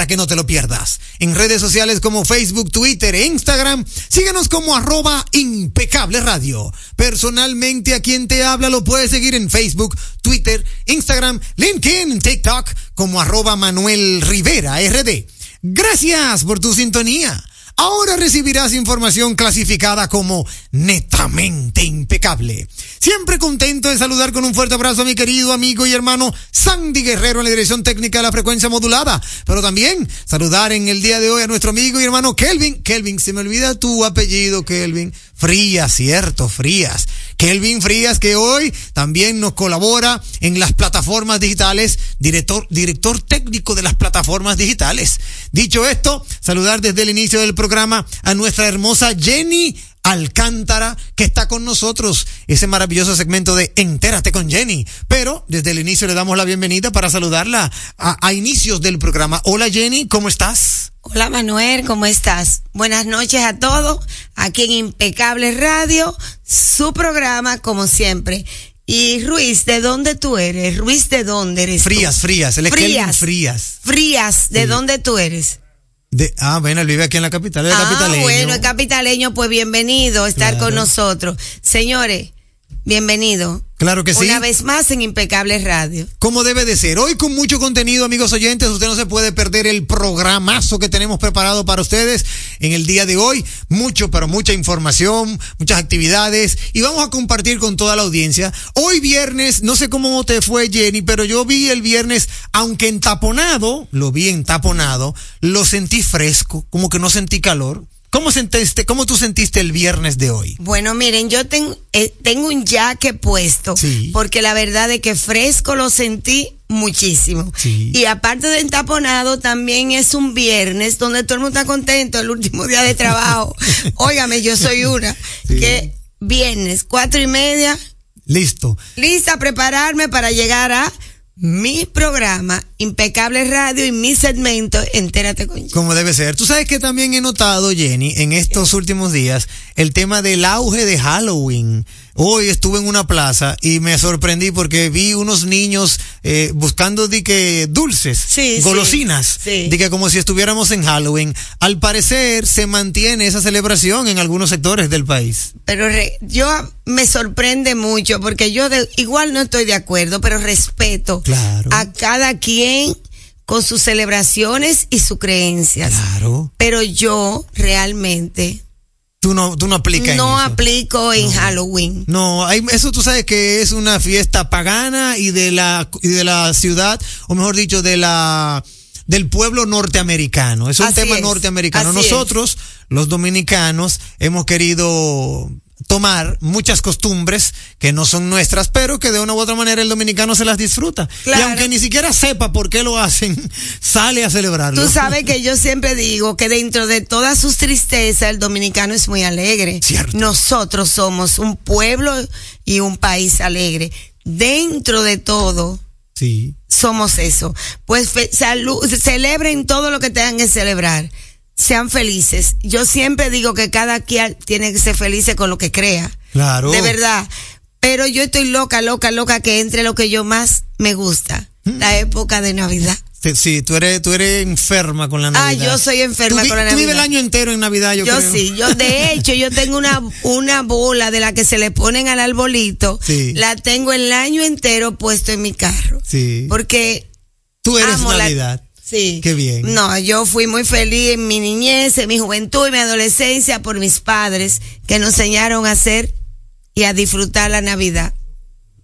para que no te lo pierdas. En redes sociales como Facebook, Twitter e Instagram, síguenos como arroba Impecable Radio. Personalmente a quien te habla lo puedes seguir en Facebook, Twitter, Instagram, LinkedIn, TikTok como arroba Manuel Rivera RD. Gracias por tu sintonía. Ahora recibirás información clasificada como netamente impecable. Siempre contento de saludar con un fuerte abrazo a mi querido amigo y hermano Sandy Guerrero en la dirección técnica de la frecuencia modulada. Pero también saludar en el día de hoy a nuestro amigo y hermano Kelvin. Kelvin, se me olvida tu apellido, Kelvin. Frías, cierto, Frías. Kelvin Frías, que hoy también nos colabora en las plataformas digitales, director, director técnico de las plataformas digitales. Dicho esto, saludar desde el inicio del programa a nuestra hermosa Jenny Alcántara, que está con nosotros, ese maravilloso segmento de Entérate con Jenny. Pero desde el inicio le damos la bienvenida para saludarla a, a inicios del programa. Hola Jenny, ¿cómo estás? Hola Manuel, ¿cómo estás? Buenas noches a todos, aquí en Impecable Radio, su programa como siempre. Y Ruiz, ¿de dónde tú eres? Ruiz, ¿de dónde eres? Frías, tú? Frías, Frías. Frías. Frías, ¿de Sí. dónde tú eres? De, ah, bueno, él vive aquí en la capital, es ah, capitaleño. bueno, el capitaleño, pues bienvenido a estar Claro. con nosotros. Señores, bienvenido. Claro que sí. Una vez más en Impecable Radio. Como debe de ser. Hoy con mucho contenido, amigos oyentes. Usted no se puede perder el programazo que tenemos preparado para ustedes en el día de hoy. Mucho, pero mucha información, muchas actividades. Y vamos a compartir con toda la audiencia. Hoy viernes, no sé cómo te fue Jenny, pero yo vi el viernes, aunque entaponado, lo vi entaponado, lo sentí fresco, como que no sentí calor. ¿Cómo sentiste, cómo tú sentiste el viernes de hoy? Bueno, miren, yo ten- eh, tengo un jaque puesto, Sí. porque la verdad es que fresco lo sentí muchísimo. Sí. Y aparte de entaponado, también es un viernes donde todo el mundo está contento, el último día de trabajo. Óigame, yo soy una, Sí. que viernes, cuatro y media, Listo. lista a prepararme para llegar a mi programa, Impecable Radio y mi segmento, Entérate con Jenny. Como debe ser. Tú sabes que también he notado, Jenny, en estos últimos días, el tema del auge de Halloween. Hoy estuve en una plaza y me sorprendí porque vi unos niños eh, buscando de que dulces, Sí, sí. golosinas, Sí. que como si estuviéramos en Halloween. Al parecer se mantiene esa celebración en algunos sectores del país. Pero re- yo me sorprende mucho porque yo de- igual no estoy de acuerdo, pero respeto Claro. a cada quien con sus celebraciones y sus creencias. Claro. Pero yo realmente Tú no, tú no aplicas no en aplico en Halloween. No, hay, eso tú sabes que es una fiesta pagana y de la y de la ciudad, o mejor dicho, de la del pueblo norteamericano. Es un Así tema es, norteamericano. así es. Nosotros, los dominicanos, hemos querido tomar muchas costumbres que no son nuestras, pero que de una u otra manera el dominicano se las disfruta. Claro. Y aunque ni siquiera sepa por qué lo hacen, sale a celebrarlo. Tú sabes que yo siempre digo que dentro de todas sus tristezas el dominicano es muy alegre. Cierto. Nosotros somos un pueblo y un país alegre. Dentro de todo, Sí. somos eso. Pues celebren todo lo que tengan que celebrar. Sean felices. Yo siempre digo que cada quien tiene que ser feliz con lo que crea. Claro. De verdad. Pero yo estoy loca, loca, loca que entre lo que yo más me gusta. Mm. La época de Navidad. Sí, tú eres, tú eres enferma con la Ah, Navidad. yo soy enferma Tú con la Tú vives el Navidad. año entero en Navidad, yo, Yo creo. sí, yo de hecho yo tengo una una bola de la que se le ponen al arbolito, Sí. la tengo el año entero puesto en mi carro. Sí. Porque Tú eres la- Navidad. Sí. Qué bien. No, yo fui muy feliz en mi niñez, en mi juventud y mi adolescencia por mis padres que nos enseñaron a hacer y a disfrutar la Navidad.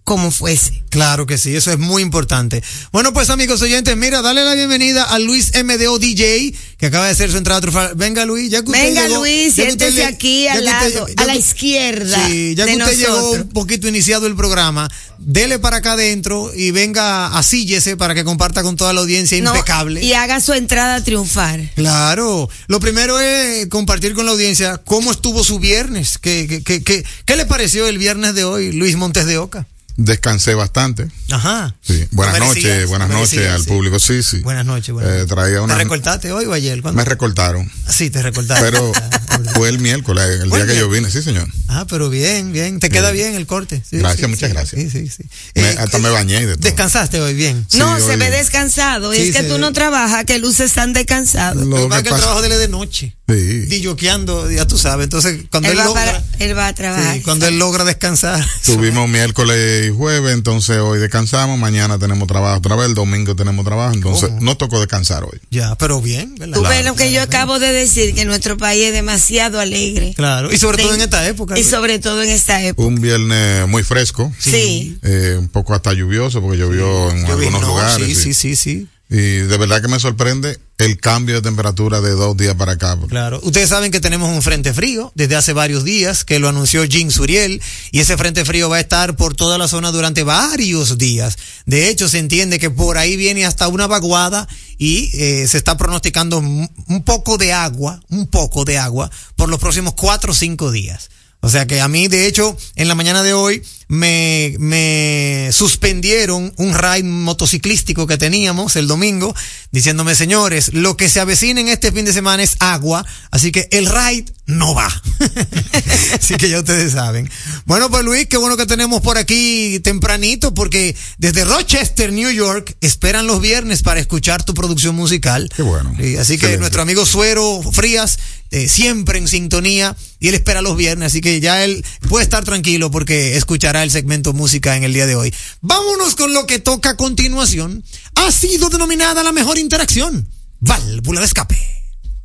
Como fuese. Claro que sí, eso es muy importante. Bueno, pues amigos oyentes, mira, dale la bienvenida a Luis MDO DJ, que acaba de hacer su entrada triunfal. Venga Luis, ya que usted Venga llegó, Luis, siéntese usted aquí al lado, usted- a la que- izquierda Sí, ya que de usted llegó un poquito iniciado el programa, dele para acá adentro y venga, asíllese para que comparta con toda la audiencia No, impecable. y haga su entrada a triunfar. Claro, lo primero es compartir con la audiencia cómo estuvo su viernes, qué, qué, qué, qué, qué le pareció el viernes de hoy, Luis Montes de Oca. Descansé bastante. Ajá. Sí. Buenas noches, buenas noches al sí. público. Sí, sí. Buenas noches, buenas Eh, noches. traía una. ¿Te recortaste hoy o ayer? ¿Cuándo? Me recortaron. Sí, te recortaste. Pero fue el miércoles, el día el que yo vine, sí, señor. Ah, pero bien, bien. Te queda bien el corte. Sí, Gracias, sí, muchas sí. gracias. Sí, sí, sí. Me- Eh, hasta me bañé y de todo. Descansaste hoy bien. Sí, no, se ve descansado. Sí, es que tú ve. no trabajas, que luces están descansados. Lo Lo que pasa es que el trabajo de él de noche. Sí. Dilloqueando, ya tú sabes. Entonces, cuando él, Él va, logra, para- él va a trabajar. cuando él logra descansar. Tuvimos miércoles y jueves, entonces hoy descansamos, mañana tenemos trabajo otra vez, el domingo tenemos trabajo, entonces ¿Cómo? nos tocó descansar hoy. Ya, pero bien, ¿verdad? Tú ves lo que yo acabo de decir, que nuestro país es demasiado alegre. Claro, y sobre todo en esta época. Y sobre todo en esta época. Un viernes muy fresco, Sí. eh, un poco hasta lluvioso, porque llovió en Yo vi- algunos no, lugares. Sí, sí, sí. sí, sí. Y de verdad que me sorprende el cambio de temperatura de dos días para acá. Claro. Ustedes saben que tenemos un frente frío desde hace varios días, que lo anunció Jim Suriel, y ese frente frío va a estar por toda la zona durante varios días. De hecho, se entiende que por ahí viene hasta una vaguada y eh, se está pronosticando un un poco de agua, un poco de agua, por los próximos cuatro o cinco días. O sea que a mí, de hecho, en la mañana de hoy me, me suspendieron un ride motociclístico que teníamos el domingo, diciéndome, señores, lo que se avecina en este fin de semana es agua, así que el ride no va. así que ya ustedes saben. Bueno, pues Luis, qué bueno que tenemos por aquí tempranito, porque desde Rochester, New York, esperan los viernes para escuchar tu producción musical. Qué bueno. Y así que Excelente. nuestro amigo Suero Frías, eh, siempre en sintonía, y él espera los viernes, así que ya él puede estar tranquilo porque escuchará el segmento música en el día de hoy. Vámonos con lo que toca a continuación. Ha sido denominada la mejor interacción. Válvula de escape.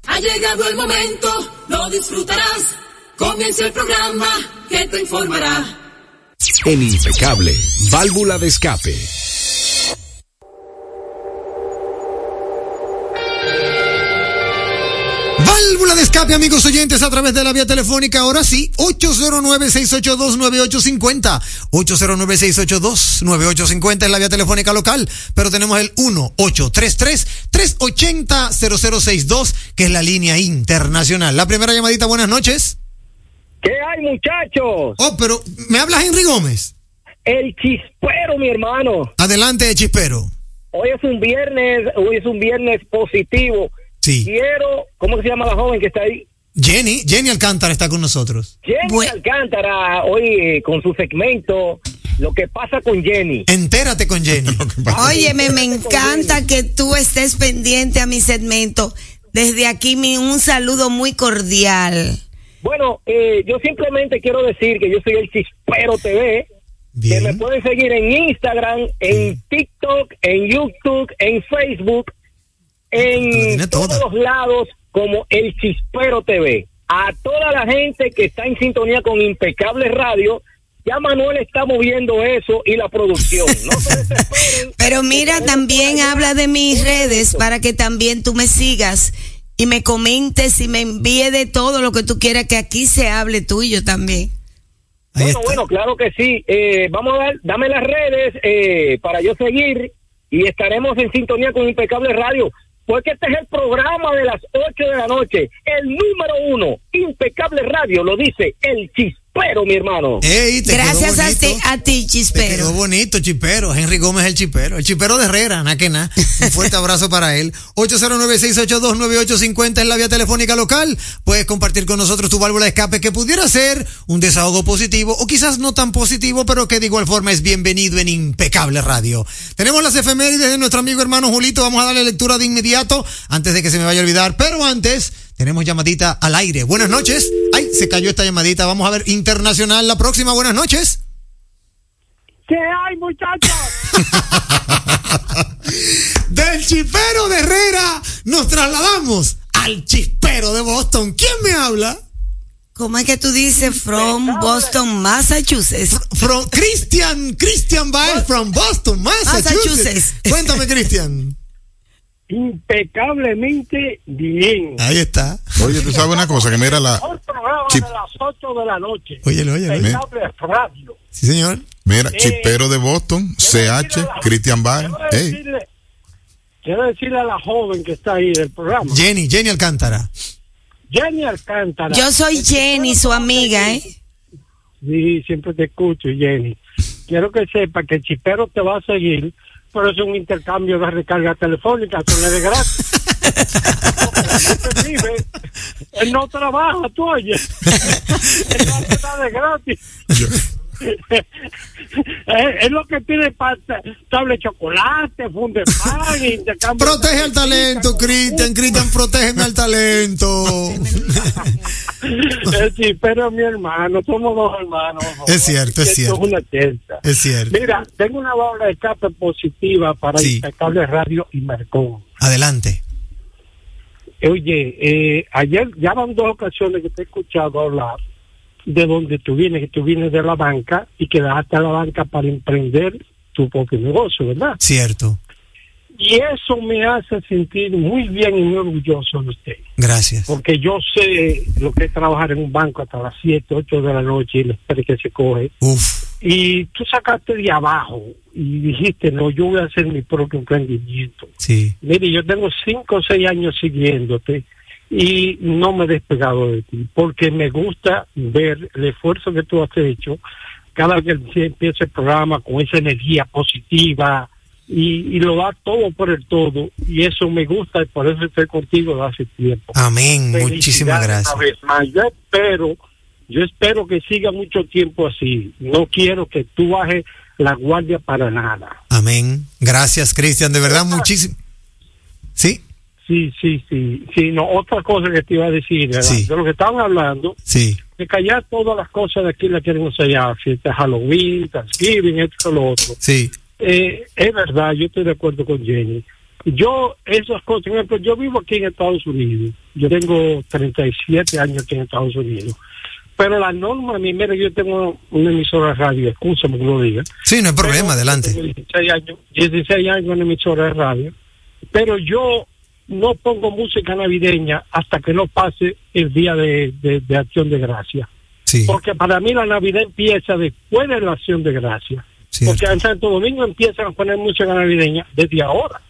Ha llegado el momento, lo disfrutarás. Comienza el programa que te informará. En Impecable, válvula de escape. Escape, amigos oyentes, a través de la vía telefónica. Ahora sí, 809-682-9850. 809-682-9850 es la vía telefónica local. Pero tenemos el 1-833-380-0062, que es la línea internacional. La primera llamadita, buenas noches. ¿Qué hay, muchachos? Oh, pero ¿me hablas Henry Gómez? El chispero, mi hermano. Adelante, Chispero. Hoy es un viernes, hoy es un viernes positivo. Sí. Quiero, ¿cómo se llama la joven que está ahí? Jenny, Jenny Alcántara está con nosotros. Jenny Alcántara, hoy eh, con su segmento, lo que pasa con Jenny. Entérate con Jenny. Óyeme, me encanta que tú estés pendiente a mi segmento. Desde aquí mi, un saludo muy cordial. Bueno, eh, yo simplemente quiero decir que yo soy el Chispero TV, que me Bien. pueden seguir en Instagram, en TikTok, en YouTube, en Facebook, en toda. todos los lados como el Chispero TV. A toda la gente que está en sintonía con Impecable Radio, ya Manuel está moviendo eso y la producción. No se. Pero mira, también habla de mis redes para que también tú me sigas y me comentes y me envíe de todo lo que tú quieras que aquí se hable tuyo también. Ahí Bueno, está. bueno, claro que sí. Eh, vamos a dar, dame las redes eh, para yo seguir y estaremos en sintonía con Impecable Radio. Porque este es el programa de las 8 de la noche. El número uno, Impecable Radio, lo dice el chispero, mi hermano. Ey, te Gracias quedó a ti, a ti, Te quedó Chispero. bonito, chipero. Henry Gómez el chipero. El chipero de Herrera, na que na. Un fuerte abrazo para él. 809-682-9850 es la vía telefónica local. Puedes compartir con nosotros tu válvula de escape que pudiera ser un desahogo positivo o quizás no tan positivo, pero que de igual forma es bienvenido en Impecable Radio. Tenemos las efemérides de nuestro amigo hermano Julito. Vamos a darle lectura de inmediato antes de que se me vaya a olvidar. Pero antes, tenemos llamadita al aire. Buenas noches. Ay, se cayó esta llamadita. Vamos a ver internacional la próxima. Buenas noches. ¿Qué hay, muchachos? Del chispero de Herrera nos trasladamos al chispero de Boston. ¿Quién me habla? ¿Cómo es que tú dices from Boston, Massachusetts? From Christian, Christian Baez from Boston, Massachusetts. Massachusetts. Cuéntame, Christian. Impecablemente bien. Ahí está. Oye, tú sabes una cosa, que mira la, Mejor programa Chip. de las 8 de la noche. Óyelo, óyelo. Impecable radio. Sí, señor. mira, Eh, Chipero de Boston, CH, Christian Baez. Quiero Ey, decirle, quiero decirle a la joven que está ahí del programa, Jenny, Jenny Alcántara. Jenny Alcántara. Yo soy Jenny, su amiga, ¿eh? Sí, siempre te escucho, Jenny. Quiero que sepa que el chipero te va a seguir, pero es un intercambio de recarga telefónica, eso es de gratis. Él no trabaja, tú oyes. Él no nada de gratis. es, lo que pide para tablet chocolate, funde pan, intercambio. Protege al talento, Cristian. Cristian, protégeme al talento. Eh, sí, pero mi hermano, somos dos hermanos. Es cierto, es cierto. Es una. Es cierto. Mira, tengo una válvula de escape positiva para Sí. Impecable Radio y Marcón. Adelante. Oye, eh, ayer ya van dos ocasiones que te he escuchado hablar de donde tú vienes, que tú vienes de la banca y que dejaste a la banca para emprender tu propio negocio, ¿verdad? Cierto. Y eso me hace sentir muy bien y muy orgulloso de usted. Gracias. Porque yo sé lo que es trabajar en un banco hasta las 7, 8 de la noche y espera que se coge. Uf. Y tú sacaste de abajo y dijiste, no, yo voy a hacer mi propio emprendimiento. Sí. Mire, yo tengo 5 o 6 años siguiéndote y no me he despegado de ti, porque me gusta ver el esfuerzo que tú has hecho cada vez que empieza el programa con esa energía positiva y, y lo da todo por el todo y eso me gusta y por eso estoy contigo de hace tiempo. Amén. Muchísimas gracias. Una vez más. Yo espero, yo espero que siga mucho tiempo así. No quiero que tú bajes la guardia para nada. Amén. Gracias, Cristian. De verdad, muchísimo. Sí, Sí, sí, sí. Sí, no, otra cosa que te iba a decir, ¿verdad? Sí. de lo que estaban hablando, sí. de callar todas las cosas de aquí la queremos allá, fiesta de Halloween, Thanksgiving, esto, lo otro. Sí. Eh, es verdad, yo estoy de acuerdo con Jenny. Yo, esas cosas, por ejemplo, yo vivo aquí en Estados Unidos. Yo tengo 37 años aquí en Estados Unidos. Pero la norma, a mí, mira, yo tengo una emisora de radio, escúchame que lo diga. Sí, no hay problema. Pero Adelante. tengo 16 años, 16 años en emisora de radio. Pero yo no pongo música navideña hasta que no pase el día de, de- de acción de gracia. Sí. Porque para mí la Navidad empieza después de la acción de gracia. Cierto. Porque en Santo Domingo empiezan a poner música navideña desde ahora.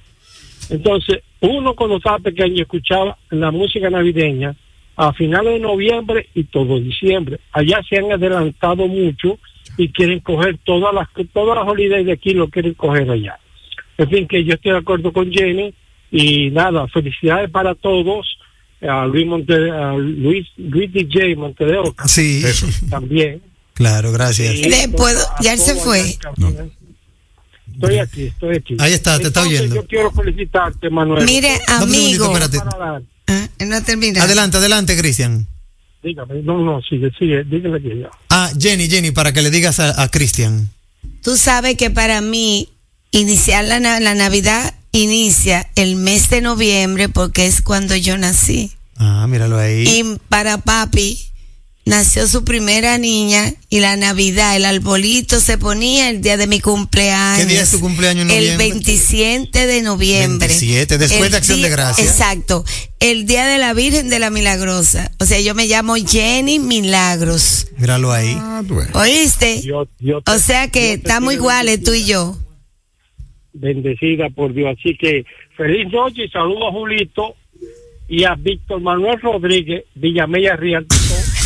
Entonces, uno cuando estaba pequeño escuchaba la música navideña a finales de noviembre y todo diciembre. Allá se han adelantado mucho y quieren coger todas las todas las holidays de aquí lo quieren coger allá. En fin, que yo estoy de acuerdo con Jenny y nada, felicidades para todos. A Luis, Monte, a Luis, Luis DJ Montedeo Sí. Eso. también. Claro, gracias. Le puedo- ya él se fue. Estoy aquí, estoy aquí. Ahí está, te está oyendo. Yo quiero felicitarte, Manuel. Mire, Dame un segundito, amigo. Ah, no termina. Adelante, adelante, Cristian. Dígame, no, no, sigue, sigue, dígale que ya. Ah, Jenny, Jenny, para que le digas a, a Cristian. Tú sabes que para mí iniciar la, la Navidad inicia el mes de noviembre porque es cuando yo nací. Ah, míralo ahí. Y para papi nació su primera niña y la Navidad, el arbolito se ponía el día de mi cumpleaños. ¿Qué día es tu cumpleaños en El noviembre? 27 de noviembre. 27, después El de Acción de Gracias. Exacto. El día de la Virgen de la Milagrosa. O sea, yo me llamo Jenny Milagros. Míralo ahí. Ah. ¿Oíste? Te- O sea que estamos iguales tú y yo. Bendecida por Dios. Así que feliz noche y saludo a Julito y a Víctor Manuel Rodríguez, Villamella Rialto.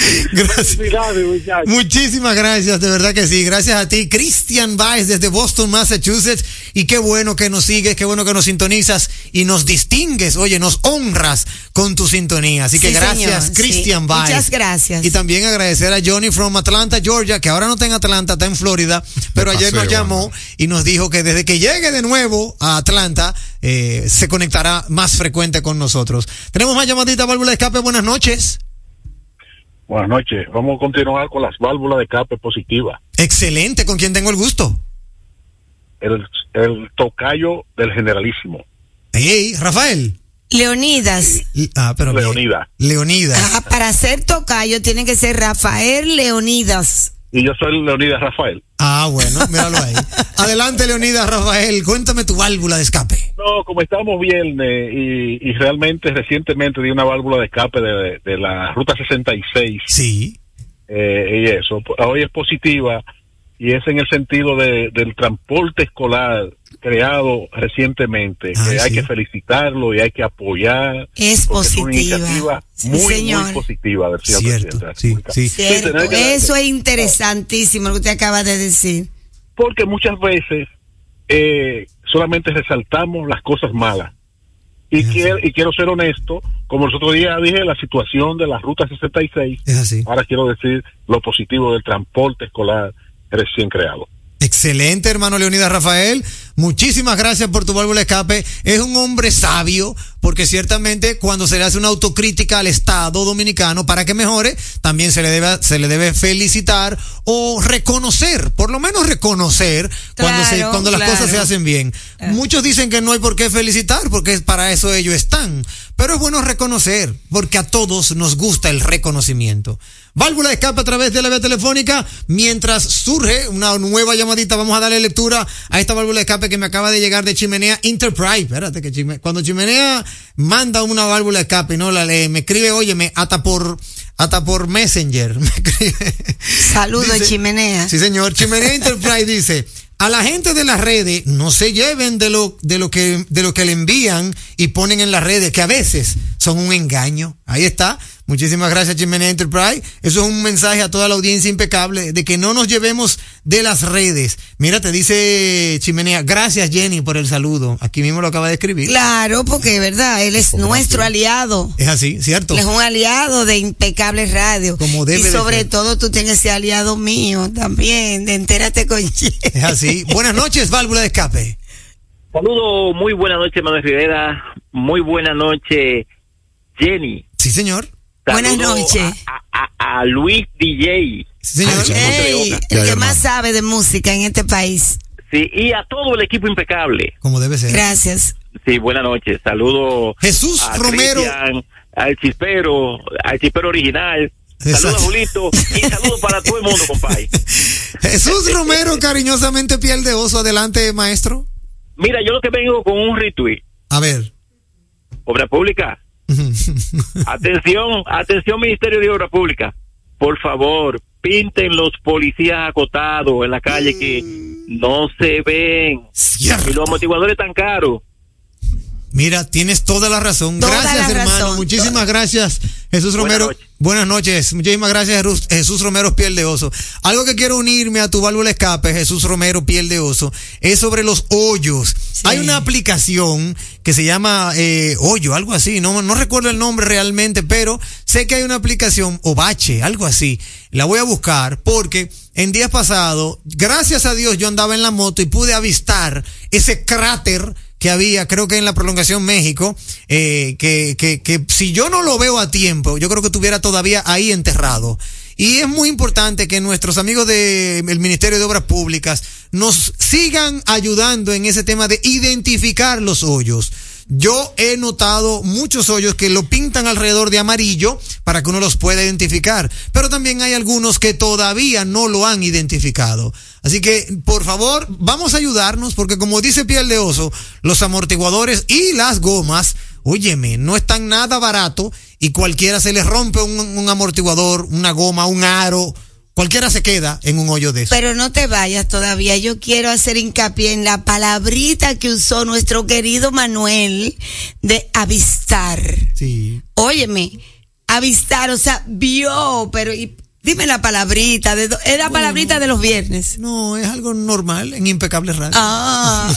Gracias. Muchísimas gracias, de verdad que sí. Gracias a ti, Cristian Baez desde Boston, Massachusetts. Y qué bueno que nos sigues, qué bueno que nos sintonizas y nos distingues, oye, nos honras con tu sintonía. Así que Sí, gracias, señor, Cristian sí. Baez. Muchas gracias. Y también agradecer a Johnny from Atlanta, Georgia, que ahora no está en Atlanta, está en Florida, pero ayer nos llamó y nos dijo que desde que llegue de nuevo a Atlanta, eh, se conectará más frecuente con nosotros. Tenemos más llamadita, válvula de escape. Buenas noches. Buenas noches. Vamos a continuar con las válvulas de escape positiva. Excelente, ¿con quién tengo el gusto? El, el tocayo del generalísimo. Hey, Rafael. Leonidas. Ah, pero. Leonidas. Leonidas. Ah, para ser tocayo tiene que ser Rafael Leonidas. Y yo soy Leonidas Rafael. Ah, bueno, míralo ahí. Adelante, Leonidas Rafael, cuéntame tu válvula de escape. No, como estamos viernes y, y realmente recientemente di una válvula de escape de, de la ruta 66 Sí. eh, y eso, hoy es positiva y es en el sentido de, del transporte escolar creado recientemente, Ah, que hay que felicitarlo y hay que apoyar. Es porque Es una positiva. iniciativa Sí, muy, señor. muy positiva del señor Cierto, presidente de la sí, sí. Cierto. Eso es interesantísimo lo que usted acaba de decir. porque muchas veces eh, solamente resaltamos las cosas malas. Y, quiero, y quiero ser honesto, como el otro día dije, la situación de la Ruta 66, Es así. ahora quiero decir lo positivo del transporte escolar recién creado. Excelente, hermano Leonidas Rafael. Muchísimas gracias por tu válvula escape. Es un hombre sabio, porque ciertamente cuando se le hace una autocrítica al Estado dominicano para que mejore, también se le debe, se le debe felicitar o reconocer, por lo menos reconocer cuando, se, cuando las claro. cosas se hacen bien. Muchos dicen que no hay por qué felicitar, porque para eso ellos están. Pero es bueno reconocer, porque a todos nos gusta el reconocimiento. Válvula de escape a través de la vía telefónica. Mientras surge una nueva llamadita, vamos a darle lectura a esta válvula de escape que me acaba de llegar de Chimenea Enterprise. Espérate, que Chime- cuando Chimenea manda una válvula de escape y no la lee, me escribe, óyeme, hasta por, hasta por Messenger. Me escribe. Saludos, Dice- Chimenea. Sí, señor. Chimenea Enterprise dice, a la gente de las redes no se lleven de lo, de lo que, de lo que le envían y ponen en las redes, que a veces son un engaño. Ahí está. Muchísimas gracias, Chimenea Enterprise. Eso es un mensaje a toda la audiencia impecable de que no nos llevemos de las redes. Mira, te dice Chimenea, gracias Jenny por el saludo. Aquí mismo lo acaba de escribir. Claro, porque es verdad, él es nuestro aliado. Es así, ¿cierto? Él es un aliado de Impecable Radio. Como debe y sobre todo tú tienes ese aliado mío también, de Entérate con Jenny. Es así. Buenas noches, válvula de escape. Saludos, muy buena noche, Manuel Rivera. Muy buena noche, Jenny. Sí, señor. Buenas Saludo noches. A, a- a Luis DJ. Sí, señor. El que más sabe de música en este país. Sí, y a todo el equipo impecable. Como debe ser. Gracias. Sí, buena noche. Saludos Jesús a Romero. Cristian, al chispero, al chispero original. Saludos Julito y saludos para todo el mundo, compadre. Jesús Romero, cariñosamente piel de oso. Adelante, maestro. Mira, yo lo que vengo con un retweet. A ver. Obra Pública. Atención, atención Ministerio de Obra Pública. Por favor, pinten los policías acotados en la calle que no se ven. Y los amortiguadores tan caros. Mira, tienes toda la razón. Toda gracias, la hermano. razón. Muchísimas gracias, Jesús Buenas Romero. noches. Buenas noches. Muchísimas gracias, Jesús- Romero, piel de oso. Algo que quiero unirme a tu válvula escape, Jesús Romero, piel de oso, es sobre los hoyos. Hay una aplicación que se llama eh, Hoyo, algo así. No, no recuerdo el nombre realmente, pero sé que hay una aplicación, o Bache, algo así. La voy a buscar porque en días pasados, gracias a Dios, yo andaba en la moto y pude avistar ese cráter que había, creo que en la prolongación México, eh, que, que, que si yo no lo veo a tiempo, yo creo que estuviera todavía ahí enterrado. Y es muy importante que nuestros amigos del Ministerio de Obras Públicas nos sigan ayudando en ese tema de identificar los hoyos. Yo he notado muchos hoyos que lo pintan alrededor de amarillo para que uno los pueda identificar, pero también hay algunos que todavía no lo han identificado. Así que, por favor, vamos a ayudarnos porque como dice Piel de Oso, los amortiguadores y las gomas, óyeme, no están nada barato y cualquiera se les rompe un, un amortiguador, una goma, un aro, cualquiera se queda en un hoyo de eso. Pero no te vayas todavía. Yo quiero hacer hincapié en la palabrita que usó nuestro querido Manuel de avistar. Sí. Óyeme, avistar, o sea, vio, pero y- dime la palabrita, de, es la palabrita de los viernes. No, es algo normal en Impecable Radio. Ah,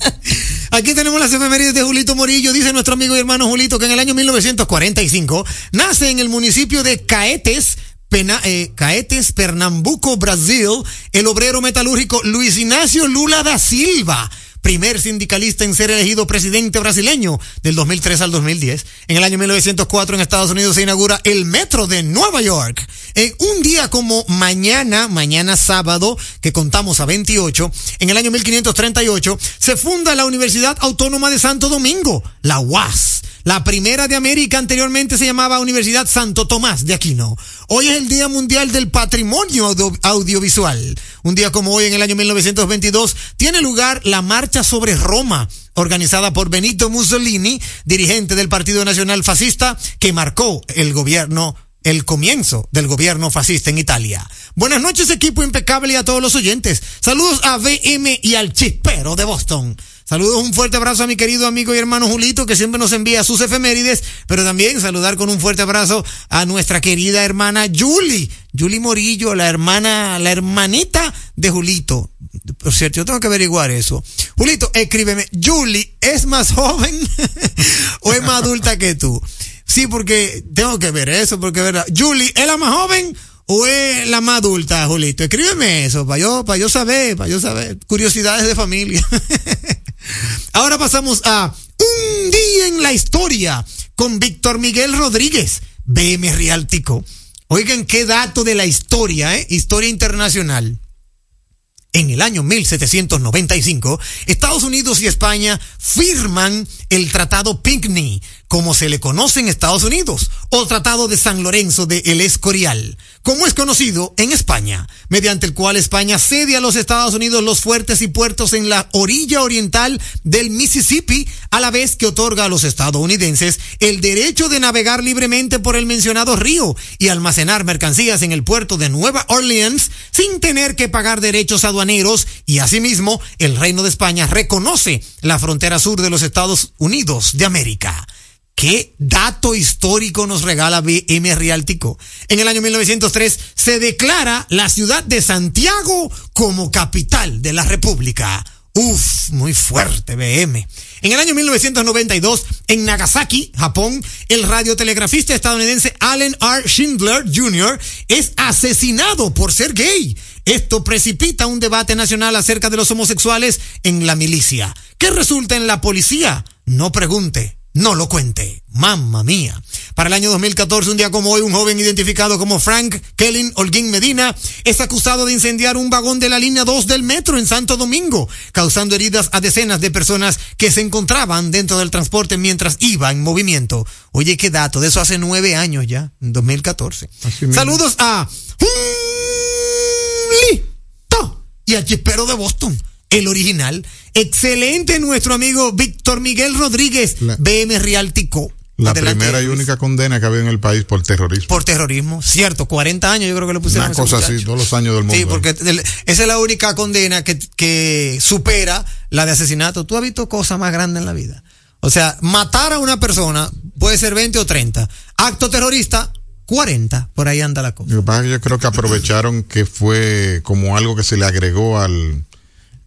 Aquí tenemos las efemérides de Julito Morillo. Dice nuestro amigo y hermano Julito que en el año 1945 nace en el municipio de Caetes, Pena- eh, Caetes, Pernambuco, Brasil, el obrero metalúrgico Luis Ignacio Lula da Silva. Primer sindicalista en ser elegido presidente brasileño del 2003 al 2010. En el año 1904 en Estados Unidos se inaugura el metro de Nueva York. En un día como mañana, mañana sábado, que contamos a 28, en el año 1538 se funda la Universidad Autónoma de Santo Domingo, la UAS. La primera de América anteriormente se llamaba Universidad Santo Tomás de Aquino. Hoy es el Día Mundial del Patrimonio Audio- Audiovisual. Un día como hoy, en el año 1922, tiene lugar la Marcha sobre Roma, organizada por Benito Mussolini, dirigente del Partido Nacional Fascista, que marcó el gobierno el comienzo del gobierno fascista en Italia. Buenas noches, equipo impecable y a todos los oyentes. Saludos a VM y al chispero de Boston. Saludos, un fuerte abrazo a mi querido amigo y hermano Julito, que siempre nos envía sus efemérides, pero también saludar con un fuerte abrazo a nuestra querida hermana Julie, Julie Morillo, la hermana, la hermanita de Julito. Por cierto, yo tengo que averiguar eso. Julito, escríbeme, Julie, ¿es más joven o es más adulta que tú? Sí, porque tengo que ver eso, porque verdad. Julie, ¿es la más joven o es la más adulta, Julito? Escríbeme eso, para yo, para yo saber, para yo saber. Curiosidades de familia. Ahora pasamos a Un día en la historia con Víctor Miguel Rodríguez, BM Realtico. Oigan qué dato de la historia, ¿eh? Historia internacional. En el año 1795, Estados Unidos y España firman el Tratado Pinckney, como se le conoce en Estados Unidos, o Tratado de San Lorenzo de El Escorial, como es conocido en España, mediante el cual España cede a los Estados Unidos los fuertes y puertos en la orilla oriental del Mississippi, a la vez que otorga a los estadounidenses el derecho de navegar libremente por el mencionado río y almacenar mercancías en el puerto de Nueva Orleans sin tener que pagar derechos aduaneros y asimismo el Reino de España reconoce la frontera sur de los Estados Unidos de América. ¿Qué dato histórico nos regala BM Realtico? En el año 1903 se declara la ciudad de Santiago como capital de la República. Uf, muy fuerte BM. En el año 1992, en Nagasaki, Japón, el radiotelegrafista estadounidense Allen R. Schindler Jr. es asesinado por ser gay. Esto precipita un debate nacional acerca de los homosexuales en la milicia. ¿Qué resulta en la policía? No pregunte, no lo cuente. Mamma mía. Para el año 2014, un día como hoy, un joven identificado como Frank Kellen Holguín Medina es acusado de incendiar un vagón de la línea 2 del metro en Santo Domingo, causando heridas a decenas de personas que se encontraban dentro del transporte mientras iba en movimiento. Oye, qué dato, de eso hace nueve años ya, en 2014. Así mismo. Saludos a Julito y al chispero de Boston, el original. Excelente nuestro amigo Víctor Miguel Rodríguez, La- BM Realtico. La Adelante, primera y Luis. única condena que había en el país por terrorismo. Por terrorismo, cierto, 40 años yo creo que le pusieron. Una cosa así, todos los años del mundo. Sí, porque el- esa es la única condena que, que supera la de asesinato. Tú has visto cosas más grandes en la vida. O sea, matar a una persona puede ser 20 o 30. Acto terrorista, 40. Por ahí anda la cosa. Lo yo creo que aprovecharon que fue como algo que se le agregó al.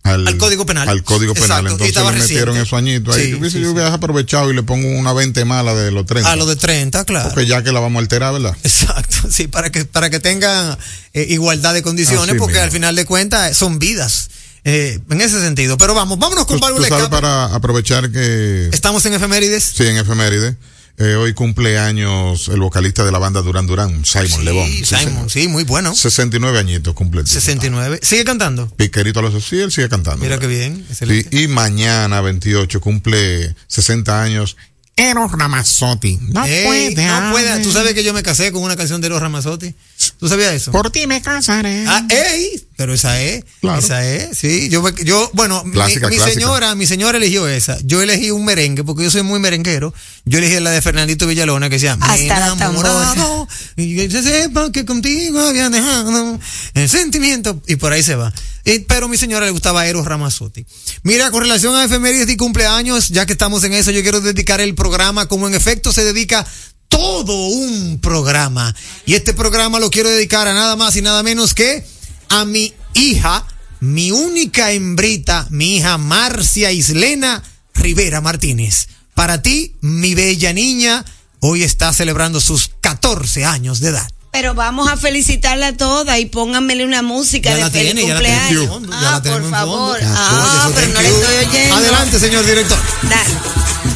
Al Código Penal. Al Código Penal. Exacto, Entonces le metieron esos añitos ahí. Sí, Yo hubiese, sí, yo sí. hubiese aprovechado y le pongo una 20 mala de los 30. A lo de 30, claro. Porque ya que la vamos a alterar, ¿verdad? Exacto, sí, para que, para que tengan eh, igualdad de condiciones, Así porque mismo. al final de cuentas eh, son vidas. eh, en ese sentido. Pero vamos, vámonos con Escape. para aprovechar que. Estamos en efemérides. Sí, en efeméride. Eh, hoy cumple años el vocalista de la banda Durán Durán, Simon Sí, Lebón. Sí, Simon, sí, muy bueno. 69 añitos cumple. el tipo. 69. Sigue cantando. Piquerito a los sí, él sigue cantando. Mira qué ¿verdad? bien. Excelente. Sí, y mañana, 28, cumple 60 años Eros Ramazzotti. No Ey, puede. no puede. Tú sabes que yo me casé con una canción de Eros Ramazzotti. ¿Tú sabías eso? Por ti me casaré. Ah, ey, pero esa es, Claro. esa es, sí. Yo, yo bueno, mi- Clásica, mi, clásica. señora, mi señora eligió esa. Yo elegí un merengue porque yo soy muy merenguero. Yo elegí la de Fernandito Villalona que decía, me he Hasta la enamorado y que se sepa que contigo había dejado el sentimiento y por ahí se va. Pero mi señora le gustaba Eros Ramazzotti. Mira, con relación a efemérides y cumpleaños, ya que estamos en eso, yo quiero dedicar el programa como en efecto se dedica todo un programa. Y este programa lo quiero dedicar a nada más y nada menos que a mi hija, mi única hembrita, mi hija Marcia Islena Rivera Martínez. Para ti, mi bella niña, hoy está celebrando sus 14 años de edad. Pero vamos a felicitarla toda y pónganmele una música Ya de la feliz tiene, ya la tiene en cumpleaños. fondo, ya la ah, tenemos por favor. Ah, Oye, pero no le estoy oyendo. Adelante, señor director. Dale.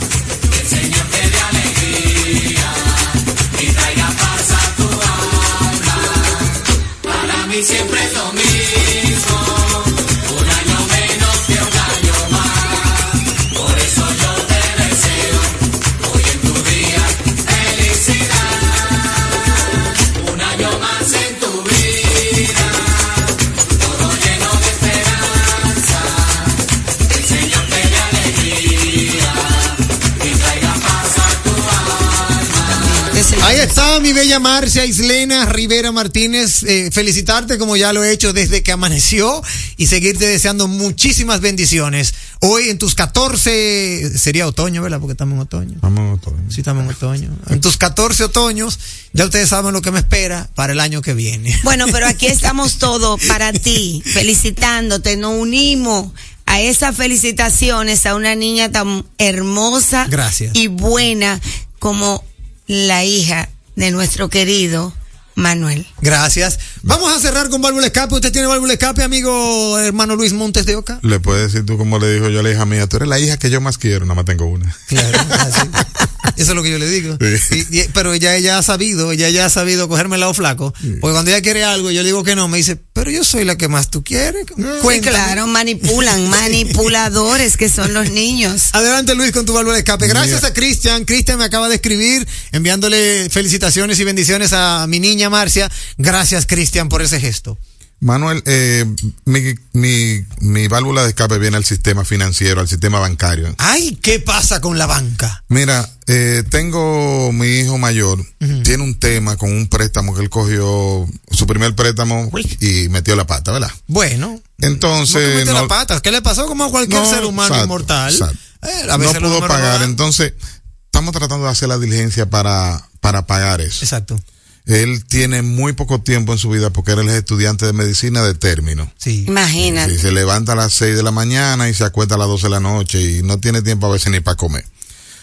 Ahí está mi bella Marcia Islena Rivera Martínez. Eh, felicitarte como ya lo he hecho desde que amaneció y seguirte deseando muchísimas bendiciones. Hoy en tus 14, sería otoño, ¿verdad? Porque estamos en otoño. Vamos en otoño. Sí, estamos en otoño. En tus 14 otoños, ya ustedes saben lo que me espera para el año que viene. Bueno, pero aquí estamos todos para ti, felicitándote, nos unimos a esas felicitaciones a una niña tan hermosa Gracias. y buena como la hija de nuestro querido Manuel. Gracias. Vamos a cerrar con válvula escape. ¿Usted tiene válvula escape, amigo hermano Luis Montes de Oca? Le puedes decir tú como le dijo yo a la hija mía, tú eres la hija que yo más quiero, nada más tengo una. Claro, así. Eso es lo que yo le digo. Sí. Y- y- pero ella, ella ha sabido, ella ya ha sabido cogerme el lado flaco. Porque cuando ella quiere algo, yo le digo que no, me dice, pero yo soy la que más tú quieres. Sí, claro, manipulan, manipuladores que son los niños. Adelante Luis con tu válvula de escape. Gracias a Cristian. Cristian me acaba de escribir enviándole felicitaciones y bendiciones a mi niña Marcia. Gracias Cristian por ese gesto. Manuel, eh, mi, mi, mi válvula de escape viene al sistema financiero, al sistema bancario. Ay, ¿qué pasa con la banca? Mira, eh, tengo mi hijo mayor, tiene un tema con un préstamo que él cogió, su primer préstamo y metió la pata, ¿verdad? Bueno, ¿cómo que Entonces, mete no, las patas? ¿Qué le pasó como a cualquier no, ser humano exacto, inmortal? exacto. Eh, a no veces los pudo no pagar, entonces estamos tratando de hacer la diligencia para, para pagar eso. Exacto. Él tiene muy poco tiempo en su vida porque él es estudiante de medicina de término. Sí. Imagínate. Sí, se levanta a las 6 de la mañana y se acuesta a las 12 de la noche y no tiene tiempo a veces ni para comer.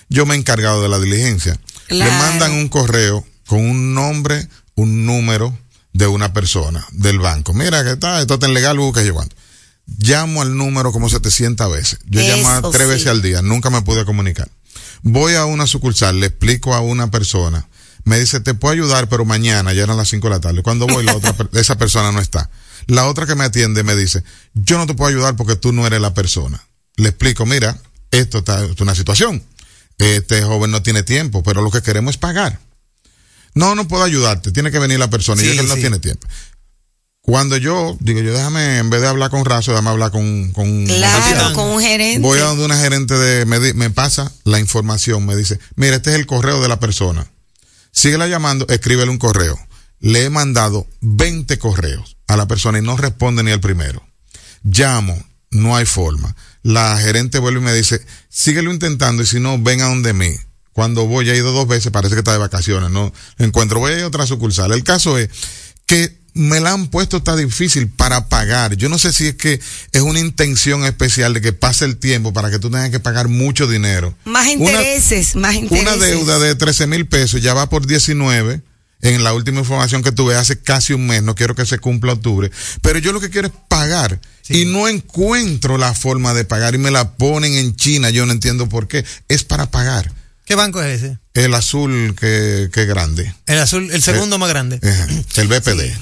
Yo me he encargado de la diligencia. Claro. Le mandan un correo con un nombre, un número de una persona del banco. Mira que está, esto está en legal, busca yo cuánto. Llamo al número como 700 veces. Yo Eso llamo tres sí. veces al día, nunca me pude comunicar. Voy a una sucursal, le explico a una persona, me dice, te puedo ayudar, pero mañana, ya eran las 5 de la tarde. Cuando voy, la otra, esa persona no está. La otra que me atiende me dice, yo no te puedo ayudar porque tú no eres la persona. Le explico, mira, esto está, esto es una situación. Este joven no tiene tiempo, pero lo que queremos es pagar. No, no puedo ayudarte, tiene que venir la persona. y Sí, yo que él no tiene tiempo. Cuando yo, digo, yo déjame, en vez de hablar con Razo, déjame hablar con, con un Claro, oficial. con un gerente. Voy a donde una gerente de, me, di- me pasa la información, me dice, mira, este es el correo de la persona. Síguela llamando, escríbele un correo. Le he mandado 20 correos a la persona y no responde ni el primero. Llamo, no hay forma. La gerente vuelve y me dice, síguelo intentando y si no, ven a donde mí. Cuando voy, ya he ido dos veces, parece que está de vacaciones, no encuentro, voy a otra sucursal. El caso es que me la han puesto tan difícil para pagar. Yo no sé si es que es una intención especial de que pase el tiempo para que tú tengas que pagar mucho dinero. Más Una- intereses, más intereses. una deuda de 13 mil pesos ya va por 19. En la última información que tuve hace casi un mes, no quiero que se cumpla octubre, pero yo lo que quiero es pagar y no encuentro la forma de pagar y me la ponen en China, yo no entiendo por qué, es para pagar. ¿Qué banco es ese? El azul que, que grande, El azul, el segundo más grande. Ajá, el BPD. Sí,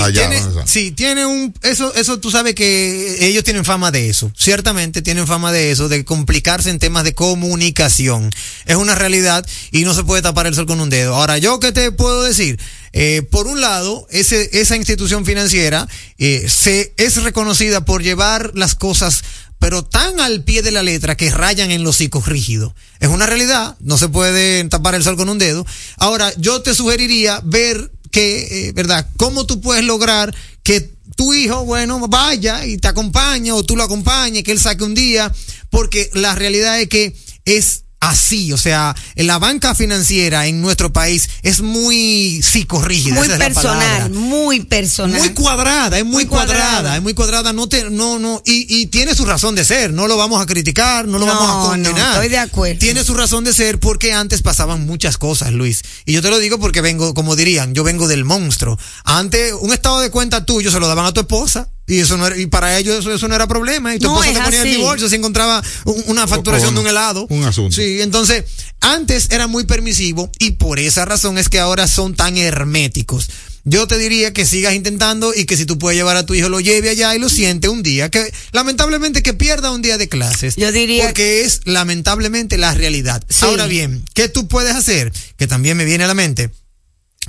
Allá, tiene, ¿no? sí, tiene un, eso, eso tú sabes que ellos tienen fama de eso. Ciertamente tienen fama de eso, de complicarse en temas de comunicación. Es una realidad y no se puede tapar el sol con un dedo. Ahora, yo qué te puedo decir, Eh, por un lado, ese, esa institución financiera eh, se es reconocida por llevar las cosas pero tan al pie de la letra que rayan en los hocico rígidos. Es una realidad, no se puede tapar el sol con un dedo. Ahora, yo te sugeriría ver que, eh, ¿verdad? ¿Cómo tú puedes lograr que tu hijo, bueno, vaya y te acompañe o tú lo acompañes, que él saque un día? Porque la realidad es que es así, o sea, la banca financiera en nuestro país es muy psicorrígida. muy esa es la personal, muy personal. Muy cuadrada, es muy, Muy cuadrada. cuadrada. es muy cuadrada, no te, no, no, y, y tiene su razón de ser, no lo vamos a criticar, no lo No, vamos a no, condenar. estoy de acuerdo. Tiene su razón de ser porque antes pasaban muchas cosas, Luis. Y yo te lo digo porque vengo, como dirían, yo vengo del monstruo. Antes, un estado de cuenta tuyo se lo daban a tu esposa. Y eso no era, y para ellos eso, eso no era problema. Y tu No, esposa es te ponía el divorcio si encontraba un- una facturación o de un helado. un asunto. Sí, entonces, antes era muy permisivo y por esa razón es que ahora son tan herméticos. Yo te diría que sigas intentando y que si tú puedes llevar a tu hijo lo lleve allá y lo siente un día, que lamentablemente que pierda un día de clases. Yo diría- Porque es lamentablemente la realidad. Sí. Ahora bien, ¿qué tú puedes hacer? Que también me viene a la mente.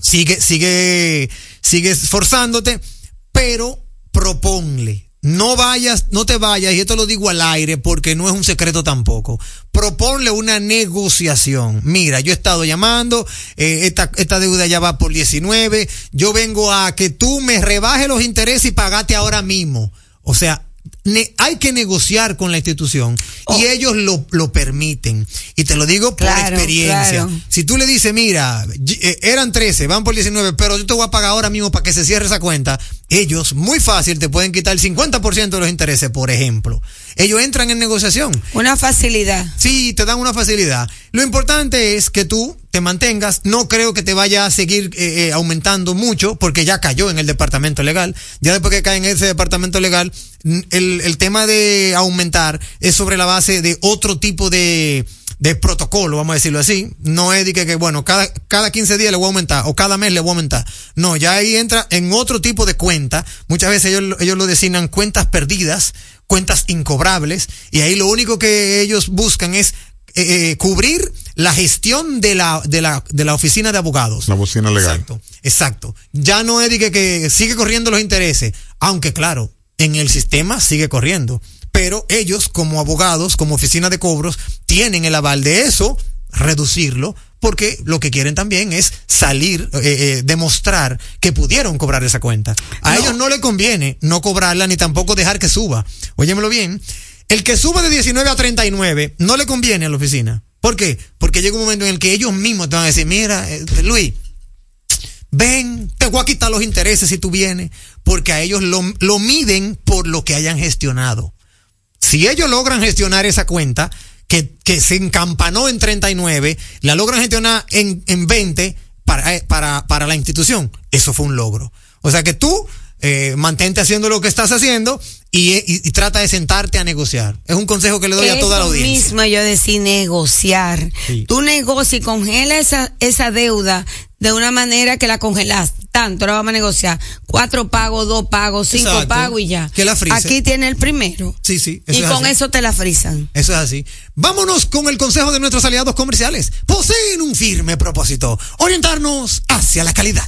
Sigue, sigue, sigue esforzándote, pero proponle. no vayas, no te vayas, y esto lo digo al aire porque no es un secreto tampoco. Proponle una negociación. Mira, yo he estado llamando, eh, esta, esta deuda ya va por 19, yo vengo a que tú me rebajes los intereses y pagate ahora mismo. O sea, hay que negociar con la institución y ellos lo, lo permiten. Y te lo digo por Claro, experiencia. claro. Si tú le dices, mira, eh, eran 13, van por 19, pero yo te voy a pagar ahora mismo para que se cierre esa cuenta, ellos muy fácil te pueden quitar el 50% de los intereses, por ejemplo. Ellos entran en negociación. Una facilidad. Sí, te dan una facilidad. Lo importante es que tú te mantengas. No creo que te vaya a seguir eh, eh, aumentando mucho porque ya cayó en el departamento legal. Ya después que cae en ese departamento legal, el, el tema de aumentar es sobre la base de otro tipo de, de protocolo, vamos a decirlo así. No es de que, que, bueno, cada, cada 15 días le voy a aumentar o cada mes le voy a aumentar. No, ya ahí entra en otro tipo de cuenta. Muchas veces ellos, lo- ellos lo designan cuentas perdidas, cuentas incobrables, y ahí lo único que ellos buscan es eh, eh, cubrir la gestión de la, de la, de la oficina de abogados. La bocina legal. Exacto, exacto. Ya no es de que, que sigue corriendo los intereses, aunque claro, en el sistema sigue corriendo. Pero ellos, como abogados, como oficina de cobros, tienen el aval de eso, reducirlo, porque lo que quieren también es salir, eh, eh, demostrar que pudieron cobrar esa cuenta. A ellos no le conviene no cobrarla ni tampoco dejar que suba. Óyemelo bien. El que suba de 19 a 39 no le conviene a la oficina. ¿Por qué? Porque llega un momento en el que ellos mismos te van a decir, mira, eh, Luis, ven, te voy a quitar los intereses si tú vienes, porque a ellos lo, lo miden por lo que hayan gestionado. Si ellos logran gestionar esa cuenta, que, que se encampanó en 39, la logran gestionar en, en 20 para, eh, para, para la institución, eso fue un logro. O sea que tú eh, mantente haciendo lo que estás haciendo y, y- y trata de sentarte a negociar. Es un consejo que le doy a toda la audiencia. mismo yo decía negociar. Sí. Tú negocia y congela esa, esa deuda de una manera que la congelas. Tanto, ahora vamos a negociar. Cuatro pagos, dos pagos, cinco Exacto. pagos y ya. Que la frise. Aquí tiene el primero. Sí, sí. y es con así. eso te la frisan. Eso es así. Vámonos con el consejo de nuestros aliados comerciales. Poseen un firme propósito, orientarnos hacia la calidad.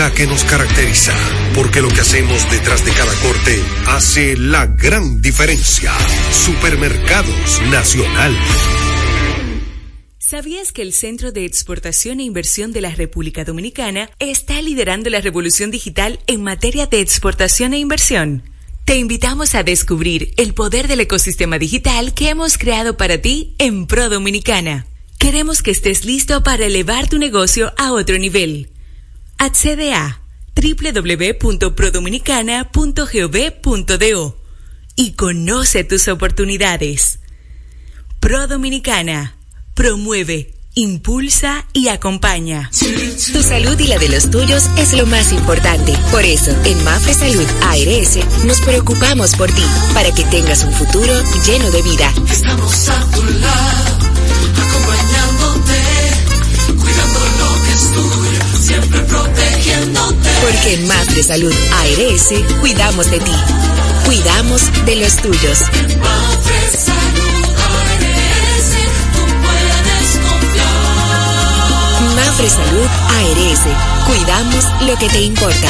que nos caracteriza, porque lo que hacemos detrás de cada corte hace la gran diferencia. Supermercados Nacional. ¿Sabías que el Centro de Exportación e Inversión de la República Dominicana está liderando la revolución digital en materia de exportación e inversión? Te invitamos a descubrir el poder del ecosistema digital que hemos creado para ti en Pro Dominicana. Queremos que estés listo para elevar tu negocio a otro nivel. Accede a www.prodominicana.gov.do y conoce tus oportunidades. Pro Dominicana promueve, impulsa y acompaña. Tu salud y la de los tuyos es lo más importante. Por eso, en Mafre Salud ARS nos preocupamos por ti, para que tengas un futuro lleno de vida. Estamos a tu lado, siempre protegiéndote. Porque en Mafre Salud ARS cuidamos de ti, cuidamos de los tuyos. Mafre Salud ARS, tú puedes confiar. Mafre Salud ARS, cuidamos lo que te importa.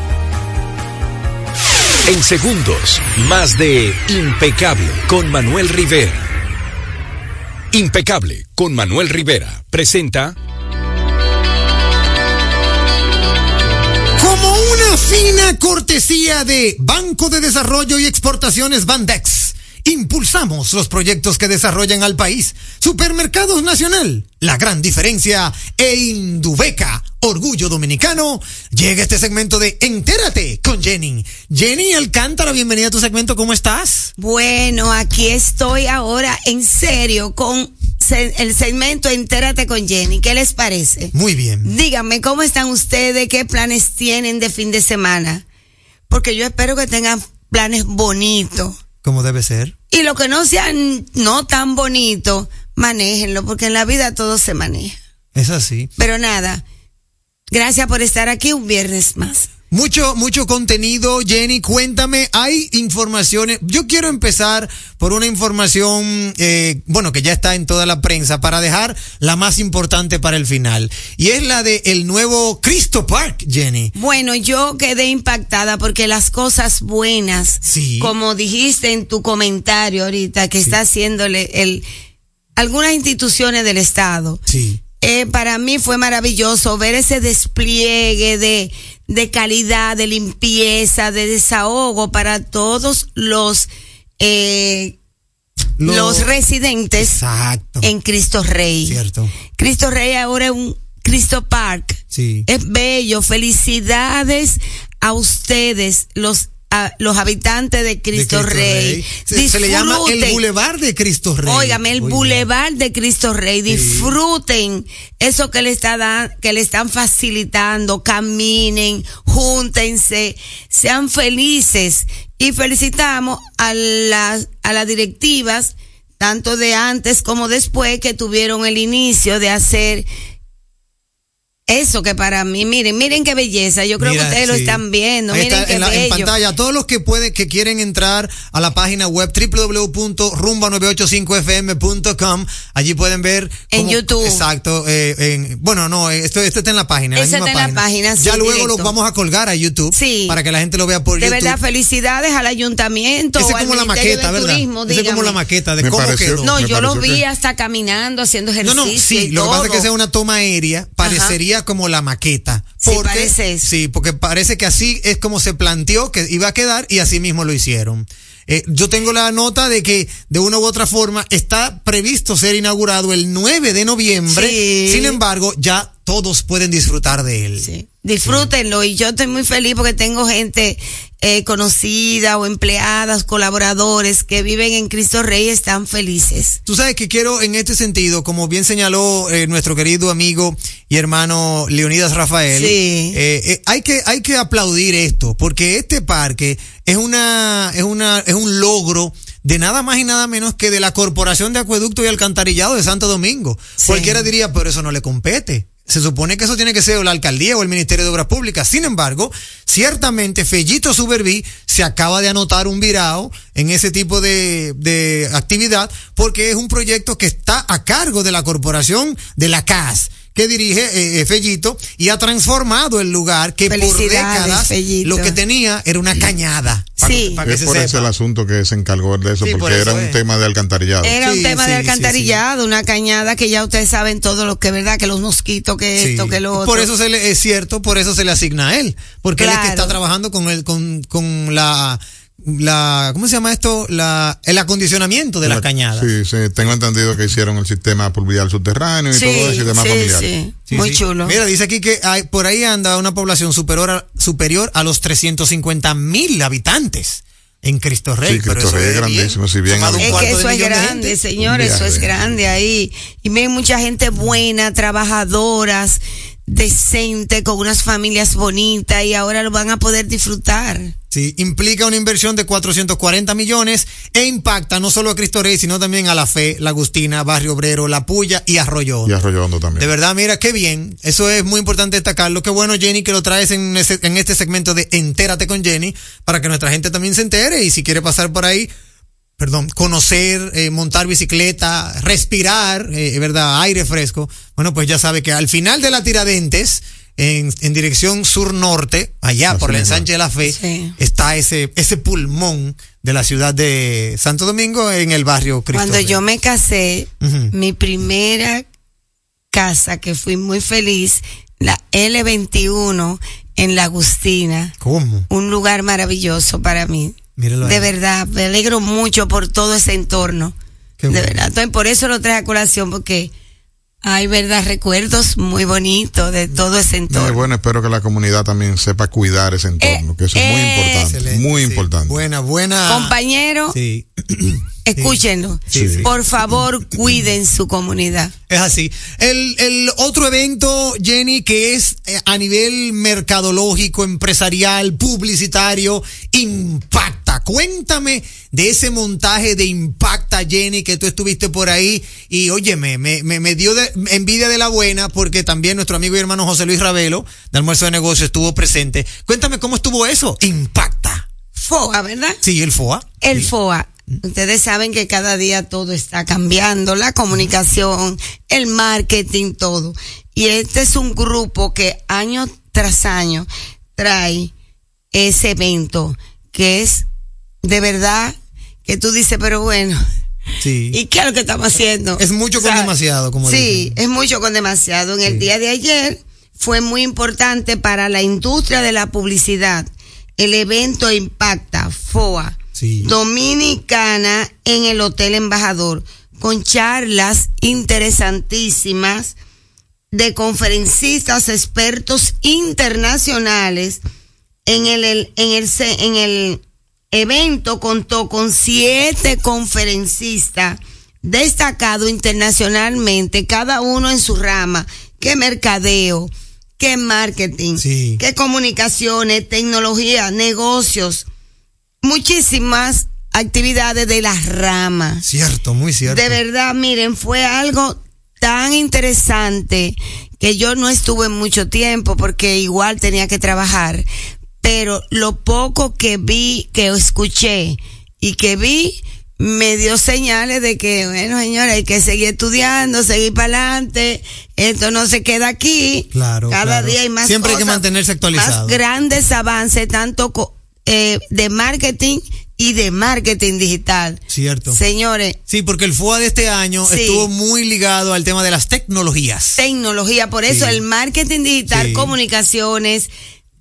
En segundos, más de Impecable con Manuel Rivera. Impecable con Manuel Rivera presenta Como una fina cortesía de Banco de Desarrollo y Exportaciones Bandex. Impulsamos los proyectos que desarrollan al país. Supermercados Nacional, la gran diferencia e Indubeca, orgullo dominicano. Llega este segmento de Entérate con Jenny. Jenny Alcántara, bienvenida a tu segmento, ¿cómo estás? Bueno, aquí estoy ahora en serio con el segmento Entérate con Jenny. ¿Qué les parece? Muy bien. Díganme cómo están ustedes, qué planes tienen de fin de semana. Porque yo espero que tengan planes bonitos. Como debe ser. Y lo que no sean no tan bonitos, manéjenlo, porque en la vida todo se maneja. Es así. Pero nada, gracias por estar aquí un viernes más. Mucho, mucho contenido, Jenny. Cuéntame, hay informaciones. Yo quiero empezar por una información, eh, bueno, que ya está en toda la prensa, para dejar la más importante para el final. Y es la de el nuevo Cristo Park, Jenny. Bueno, yo quedé impactada porque las cosas buenas, Sí. como dijiste en tu comentario ahorita, que está haciéndole el, algunas instituciones del Estado. Sí. Eh, para mí fue maravilloso ver ese despliegue de, de calidad, de limpieza, de desahogo para todos los, eh, Lo- los residentes Exacto. en Cristo Rey. Cierto. Cristo Rey ahora es un Cristo Park. Sí. Es bello. Felicidades a ustedes, los, a los habitantes de Cristo, De Rey. Se, se le llama el. Boulevard de Cristo Rey. Óigame, el Oiga. Boulevard de Cristo Rey, disfruten eso que le está dan- que le están facilitando, caminen, júntense, sean felices y felicitamos a las a las directivas tanto de antes como después que tuvieron el inicio de hacer Eso que para mí, miren, miren qué belleza. Yo creo Mira, que ustedes lo sí. están viendo. Ahí miren está qué en, la- en pantalla. Todos los que pueden, que quieren entrar a la página web www.rumba985fm.com, allí pueden ver. En YouTube. Exacto. eh, en- bueno, no, esto, esto está en la página. Eso misma está en la página, sí, Ya luego directo. lo vamos a colgar a YouTube. Sí. Para que la gente lo vea por De YouTube. verdad, felicidades al ayuntamiento. Ese al como la maqueta, de ¿verdad? Turismo, Ese es como la maqueta de Me cómo pareció- quedó. No, yo lo vi que- hasta caminando, haciendo No, ejercicio. no, sí, y lo que pasa es que es una toma aérea, parecería como la maqueta. Sí, Porque, parece eso. Sí, porque parece que así es como se planteó que iba a quedar y así mismo lo hicieron. Eh, yo tengo la nota de que de una u otra forma está previsto ser inaugurado el 9 de noviembre, Sí. sin embargo ya todos pueden disfrutar de él. Sí. Disfrútenlo y yo estoy muy feliz porque tengo gente eh, conocida o empleadas, colaboradores que viven en Cristo Rey y están felices. Tú sabes que quiero en este sentido, como bien señaló eh, nuestro querido amigo y hermano Leonidas Rafael, Sí. eh, eh, hay que hay que aplaudir esto porque este parque es una es una es un logro de nada más y nada menos que de la Corporación de Acueducto y Alcantarillado de Santo Domingo. Cualquiera diría, pero eso no le compete. Se supone que eso tiene que ser la alcaldía o el Ministerio de Obras Públicas. Sin embargo, ciertamente Fellito Suberví se acaba de anotar un virado en ese tipo de, de actividad porque es un proyecto que está a cargo de la corporación de la CAS que dirige eh, eh, Fellito y ha transformado el lugar que por décadas Fellito. lo que tenía era una cañada. Para Sí. que- para que Es se por ese sepa. el asunto que se encargó de eso, Sí, por porque eso era un tema de alcantarillado. Era un tema sí, de sí, alcantarillado, una cañada que ya ustedes saben todo lo que es verdad, que los mosquitos, que Sí. esto, que lo otro. Por eso se le, es cierto, por eso se le asigna a él. Porque él es que está trabajando con el, con, con la, la, ¿cómo se llama esto? La, el acondicionamiento de las La- cañadas. Sí, sí, tengo entendido que hicieron el sistema pluvial subterráneo y Sí, todo eso y demás sí, familiar. sí. Sí, Muy sí. chulo. Mira, dice aquí que hay, por ahí anda una población superior a, superior a los 350 mil habitantes en Cristo Rey. Sí, pero Cristo eso Rey es bien. grandísimo, si bien Es que eso es grande, señores, eso es grande ahí. Y ven mucha gente buena, trabajadoras, decente, con unas familias bonitas y ahora lo van a poder disfrutar. Sí, implica una inversión de 440 millones e impacta no solo a Cristo Rey, sino también a La Fe, La Agustina, Barrio Obrero, La Puya y Arroyo. Y Arroyo Hondo también. De verdad, mira, qué bien. Eso es muy importante destacarlo. Qué bueno, Jenny, que lo traes en, ese- en este segmento de Entérate con Jenny, para que nuestra gente también se entere y si quiere pasar por ahí, perdón, conocer, eh, montar bicicleta, respirar, eh, verdad, aire fresco. Bueno, pues ya sabe que al final de la Tiradentes, en, en dirección sur-norte, allá Así por la mismo. ensanche de la fe, Sí. está ese, ese pulmón de la ciudad de Santo Domingo en el barrio Cristo Cuando yo me casé, mi primera casa, que fui muy feliz, la L21 en La Agustina, ¿Cómo? un lugar maravilloso para mí. Míralo De ahí. verdad, me alegro mucho por todo ese entorno. Qué de bueno. verdad, entonces por eso lo traje a colación, porque hay, verdad, recuerdos muy bonitos de todo ese No, entorno. y bueno, espero que la comunidad también sepa cuidar ese entorno, que eso es muy eh, importante, Excelente, muy sí. importante. Buena, buena. Compañero, Sí. escúchenlo. Sí, sí. Por favor, cuiden su comunidad. Es así. El, el otro evento, Jenny, que es eh, a nivel mercadológico, empresarial, publicitario, impacta. Cuéntame de ese montaje de impacta, Jenny, que tú estuviste por ahí. Y óyeme, me, me, me dio de- envidia de la buena porque también nuestro amigo y hermano José Luis Ravelo, de Almuerzo de Negocios, estuvo presente. Cuéntame cómo estuvo eso. Impacta. FOA, ¿verdad? Sí, el FOA. El FOA. Ustedes saben que cada día todo está cambiando, la comunicación, el marketing, todo. Y este es un grupo que año tras año trae ese evento que es de verdad que tú dices, pero bueno, Sí. ¿y qué es lo que estamos haciendo? Es mucho con demasiado, como Sí, es mucho con demasiado. En el día de ayer fue muy importante para la industria de la publicidad. El evento impacta FOA Sí. Dominicana en el Hotel Embajador con charlas interesantísimas de conferencistas expertos internacionales. En el, el- en el, en el evento contó con siete conferencistas destacados internacionalmente, cada uno en su rama, que mercadeo, que marketing, Sí. que comunicaciones, tecnología, negocios, muchísimas actividades de las ramas. Cierto, muy cierto. De verdad, miren, fue algo tan interesante que yo no estuve mucho tiempo porque igual tenía que trabajar, pero lo poco que vi, que escuché y que vi, me dio señales de que, bueno, señores, hay que seguir estudiando, seguir para adelante, esto no se queda aquí. Claro. Cada claro. día hay más Siempre hay que mantenerse actualizado. Más grandes avances, tanto eh, de marketing y de marketing digital. Cierto. Señores, Sí, porque el FUA de este año Sí. estuvo muy ligado al tema de las tecnologías. tecnología, por eso Sí. el marketing digital, Sí. comunicaciones,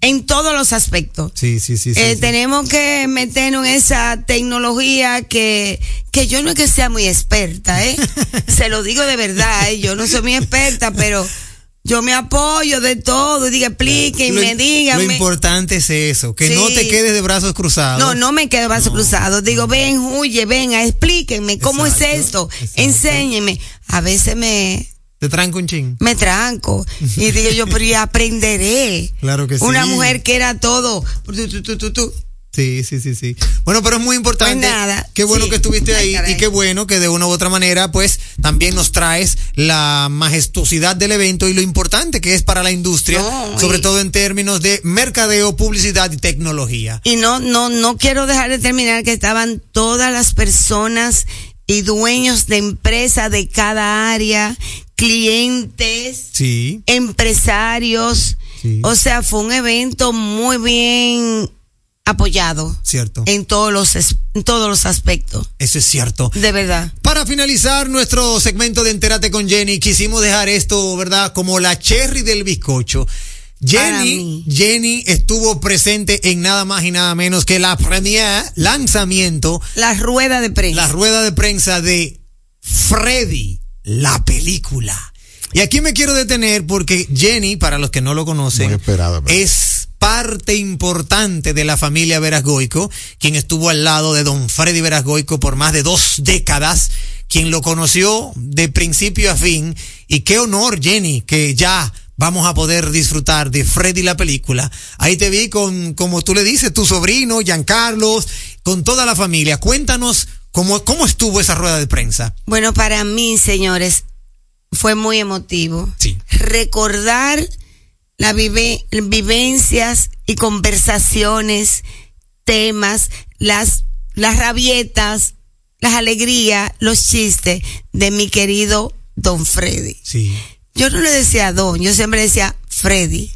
en todos los aspectos. Sí, sí, sí. sí, Eh, sí. Tenemos que meternos en esa tecnología que, que yo no es que sea muy experta, ¿eh? Se lo digo de verdad, ¿eh? Yo no soy muy experta, pero yo me apoyo de todo diga, explíquenme, díganme. Lo importante es eso, que no te quedes de brazos cruzados. No, no me quedo de brazos cruzados. Digo, ven, huye, venga, explíquenme cómo es esto. Enséñenme. A veces me, Te tranco un ching. me tranco y digo yo, pero ya aprenderé. Claro que sí. Una mujer que era todo. Sí, sí, sí, sí. Bueno, pero es muy importante. Pues nada, Qué bueno sí. que estuviste ahí y qué bueno que de una u otra manera, pues, también nos traes la majestuosidad del evento y lo importante que es para la industria, No, sobre y- todo en términos de mercadeo, publicidad y tecnología. Y no, no, no quiero dejar de terminar que estaban todas las personas y dueños de empresa de cada área, clientes, Sí. empresarios. Sí. O sea, fue un evento muy bien apoyado Cierto. en todos los, en todos los aspectos. Eso es cierto. De verdad. Para finalizar nuestro segmento de Entérate con Jenny, quisimos dejar esto, ¿verdad? Como la cherry del bizcocho. Jenny. Jenny estuvo presente en nada más y nada menos que la premier lanzamiento, La rueda de prensa. la rueda de prensa de Freddy, la película. Y aquí me quiero detener porque Jenny, para los que no lo conocen, es parte importante de la familia Verasgoico, quien estuvo al lado de don Freddy Verasgoico por más de dos décadas, quien lo conoció de principio a fin. Y qué honor, Jenny, que ya vamos a poder disfrutar de Freddy la película. Ahí te vi con, como tú le dices, tu sobrino, Giancarlos, con toda la familia. Cuéntanos cómo, cómo estuvo esa rueda de prensa. Bueno, para mí, señores, fue muy emotivo. Sí. Recordar las vivencias y conversaciones, temas, las, las rabietas, las alegrías, los chistes de mi querido Don Freddy. Sí. Yo no le decía Don, yo siempre decía Freddy.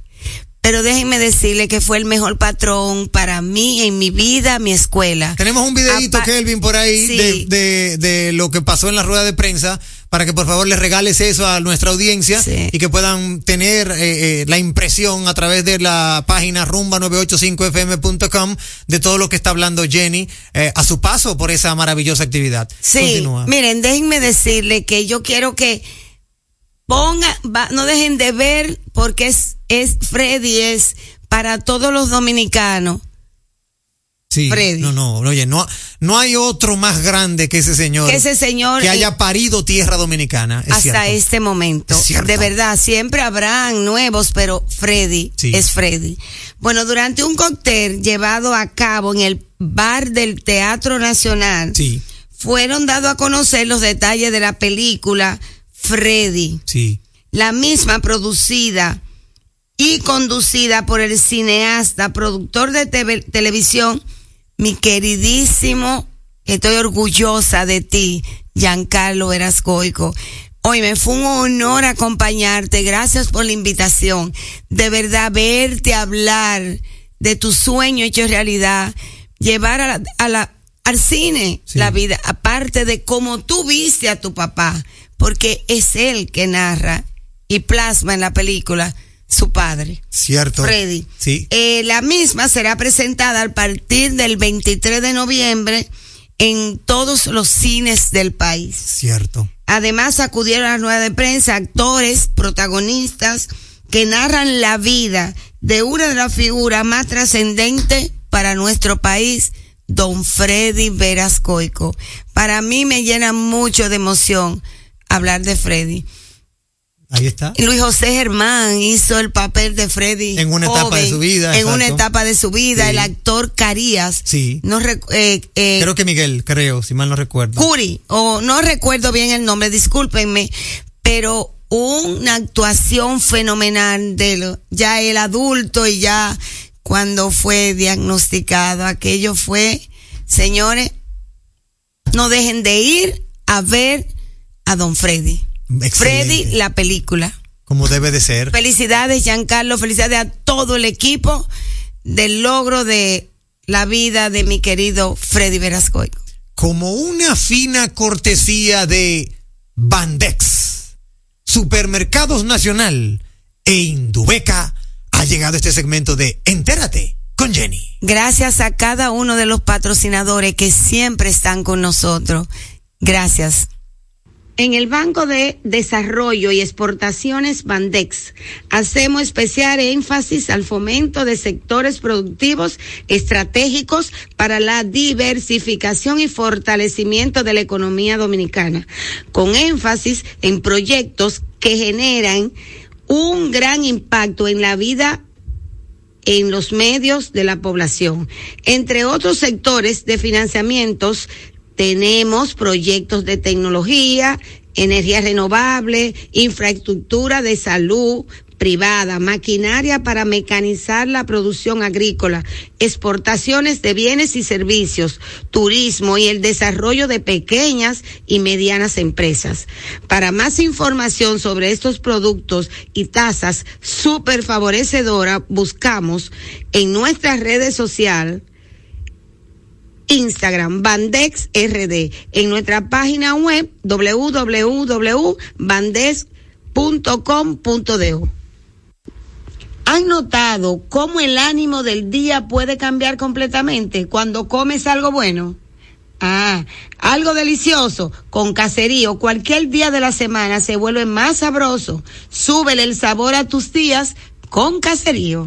Pero déjenme decirle que fue el mejor patrón para mí en mi vida, mi escuela. Tenemos un videito, Apa- Kelvin, por ahí Sí. de, de, de lo que pasó en la rueda de prensa para que por favor les regales eso a nuestra audiencia Sí. y que puedan tener eh, eh, la impresión a través de la página rumba985fm.com de todo lo que está hablando Jenny eh, a su paso por esa maravillosa actividad. Sí, Continúa. miren, déjenme decirle que yo quiero que ponga, va- no dejen de ver porque es, es Freddy, es para todos los dominicanos. Sí, Freddy. no, no, oye, no, no hay otro más grande que ese señor. Que ese señor, que haya parido tierra dominicana. es hasta cierto. este momento. Es. De verdad, siempre habrán nuevos, pero Freddy Sí. es Freddy. Bueno, durante un cóctel llevado a cabo en el bar del Teatro Nacional, Sí, fueron dados a conocer los detalles de la película Freddy. sí. la misma producida y conducida por el cineasta, productor de televisión, mi queridísimo, estoy orgullosa de ti, Giancarlo Erascoico. Hoy me fue un honor acompañarte, gracias por la invitación. De verdad, verte hablar de tu sueño hecho realidad, llevar a la, a la- al cine Sí. la vida, aparte de cómo tú viste a tu papá, porque es él que narra y plasma en la película su padre. Cierto. Freddy. Sí. Eh, la misma será presentada a partir del 23 de noviembre en todos los cines del país. Cierto. Además acudieron a la rueda de prensa actores, protagonistas que narran la vida de una de las figuras más trascendentes para nuestro país, don Freddy Verascoico. Para mí me llena mucho de emoción hablar de Freddy. Ahí está. Luis José Germán hizo el papel de Freddy. En una etapa de su vida, En una etapa de su vida. Sí. El actor Carías. Sí. No eh, eh, Creo que Miguel, creo, si mal no recuerdo. Curi, o no recuerdo bien el nombre, discúlpenme, pero una actuación fenomenal de lo, ya el adulto y ya cuando fue diagnosticado. Aquello fue, señores, no dejen de ir a ver a Don Freddy. Excelente. Freddy, la película. Como debe de ser. Felicidades, Giancarlo. Felicidades a todo el equipo del logro de la vida de mi querido Freddy Verascoy. Como una fina cortesía de Bandex, Supermercados Nacional e Indubeca, ha llegado este segmento de Entérate con Jenny. Gracias a cada uno de los patrocinadores que siempre están con nosotros. Gracias. En el Banco de Desarrollo y Exportaciones Bandex hacemos especial énfasis al fomento de sectores productivos estratégicos para la diversificación y fortalecimiento de la economía dominicana, con énfasis en proyectos que generan un gran impacto en la vida en los medios de la población. Entre otros sectores de financiamientos tenemos proyectos de tecnología, energía renovable, infraestructura de salud privada, maquinaria para mecanizar la producción agrícola, exportaciones de bienes y servicios, turismo y el desarrollo de pequeñas y medianas empresas. Para más información sobre estos productos y tasas súper favorecedoras, buscamos en nuestras redes sociales Instagram, Bandex RD, en nuestra página web www.bandex.com.do. ¿Han notado cómo el ánimo del día puede cambiar completamente cuando comes algo bueno? Ah, algo delicioso con caserío cualquier día de la semana se vuelve más sabroso. Súbele el sabor a tus días con caserío.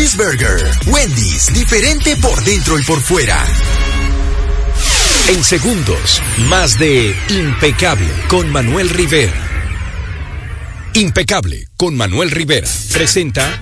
Wendy's, diferente por dentro y por fuera. En segundos, más de Impecable con Manuel Rivera. Impecable con Manuel Rivera. Presenta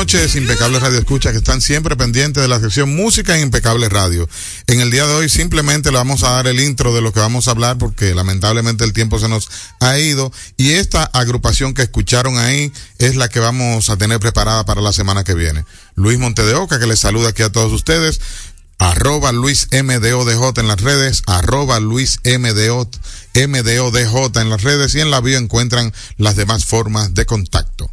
noches, Impecable Radio Escucha, que están siempre pendientes de la sección Música en Impecable Radio. En el día de hoy simplemente le vamos a dar el intro de lo que vamos a hablar porque lamentablemente el tiempo se nos ha ido y esta agrupación que escucharon ahí es la que vamos a tener preparada para la semana que viene. Luis Montedeoca, que les saluda aquí a todos ustedes arroba Luis MDODJ en las redes, arroba Luis MDO, MDODJ en las redes y en la bio encuentran las demás formas de contacto.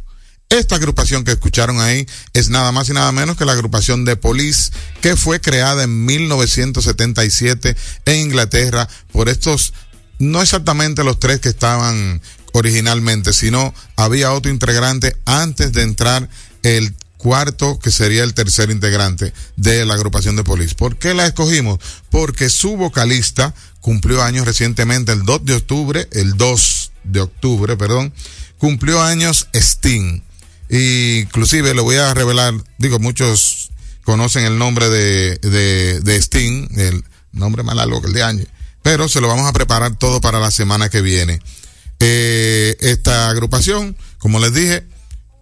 Esta agrupación que escucharon ahí es nada más y nada menos que la agrupación de Police que fue creada en 1977 en Inglaterra por estos, no exactamente los tres que estaban originalmente, sino había otro integrante antes de entrar el cuarto, que sería el tercer integrante de la agrupación de Police. ¿Por qué la escogimos? Porque su vocalista cumplió años recientemente, el 2 de octubre, el 2 de octubre, perdón, cumplió años Sting. Y inclusive le voy a revelar, digo, muchos conocen el nombre de, de, de Sting, el nombre más largo que el de año, pero se lo vamos a preparar todo para la semana que viene. Eh, esta agrupación, como les dije,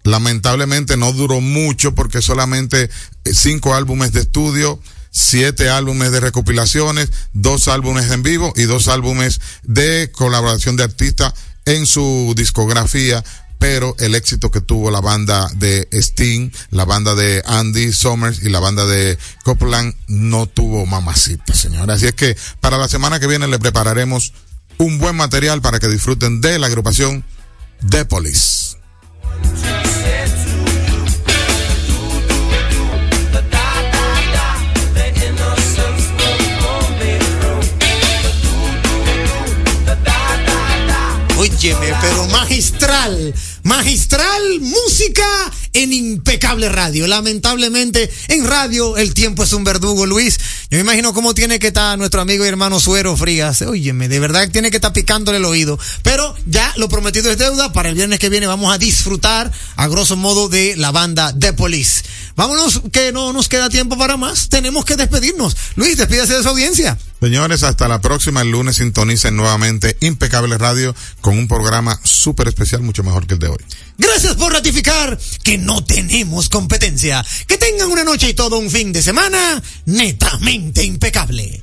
lamentablemente no duró mucho porque solamente eh, cinco álbumes de estudio, siete álbumes de recopilaciones, dos álbumes en vivo y dos álbumes de colaboración de artistas en su discografía pero el éxito que tuvo la banda de Sting, la banda de Andy Summers y la banda de Copeland no tuvo mamacita, señora. Así es que para la semana que viene le prepararemos un buen material para que disfruten de la agrupación The Police. Óyeme, pero magistral, magistral música en impecable radio. Lamentablemente, en radio el tiempo es un verdugo, Luis. Yo me imagino cómo tiene que estar nuestro amigo y hermano Suero Frías. Óyeme, de verdad tiene que estar picándole el oído. Pero ya lo prometido es deuda. Para el viernes que viene vamos a disfrutar, a grosso modo, de la banda The Police. Vámonos, que no nos queda tiempo para más. Tenemos que despedirnos. Luis, despídase de su audiencia. Señores, hasta la próxima. El lunes sintonicen nuevamente Impecable Radio con un programa súper especial, mucho mejor que el de hoy. Gracias por ratificar que no tenemos competencia. Que tengan una noche y todo un fin de semana netamente impecable.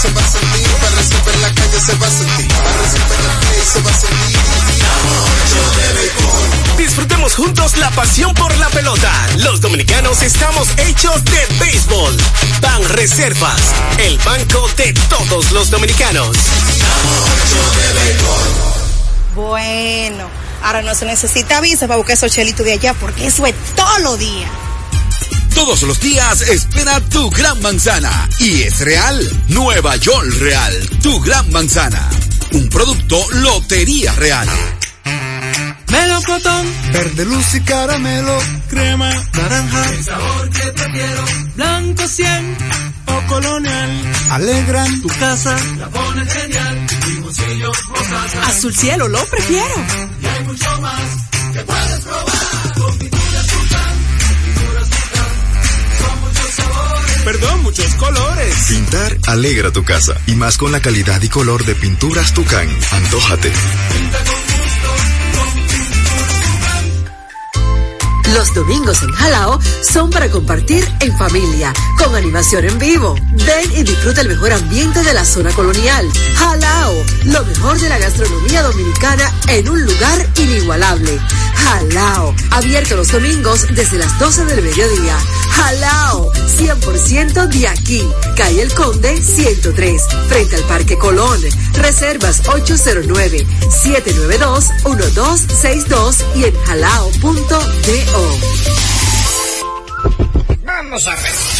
Se va a sentir, para en la calle se va a sentir, para en la calle se va a sentir. Disfrutemos juntos la pasión por la pelota. Los dominicanos estamos hechos de béisbol. Ban Reservas, el banco de todos los dominicanos. Bueno, ahora no se necesita visa para buscar esos chelitos de allá porque eso es todo lo día. Todos los días espera tu gran manzana. Y es real. Nueva York Real. Tu gran manzana. Un producto Lotería Real. Melocotón, verde luz y caramelo, crema, naranja, el sabor que prefiero, blanco 100 o colonial, alegran tu casa, la pones genial, limoncillo o casa, Azul cielo, lo prefiero. y hay mucho más que puedes probar, Perdón, muchos colores. Pintar alegra tu casa y más con la calidad y color de pinturas Tucán. Antójate. Los domingos en Jalao son para compartir en familia, con animación en vivo. Ven y disfruta el mejor ambiente de la zona colonial. Jalao, lo mejor de la gastronomía dominicana en un lugar inigualable. Jalao, abierto los domingos desde las 12 del mediodía. Jalao, 100% de aquí. Calle El Conde 103, frente al Parque Colón. Reservas 809-792-1262 y en jalao.do. Vamos a ver.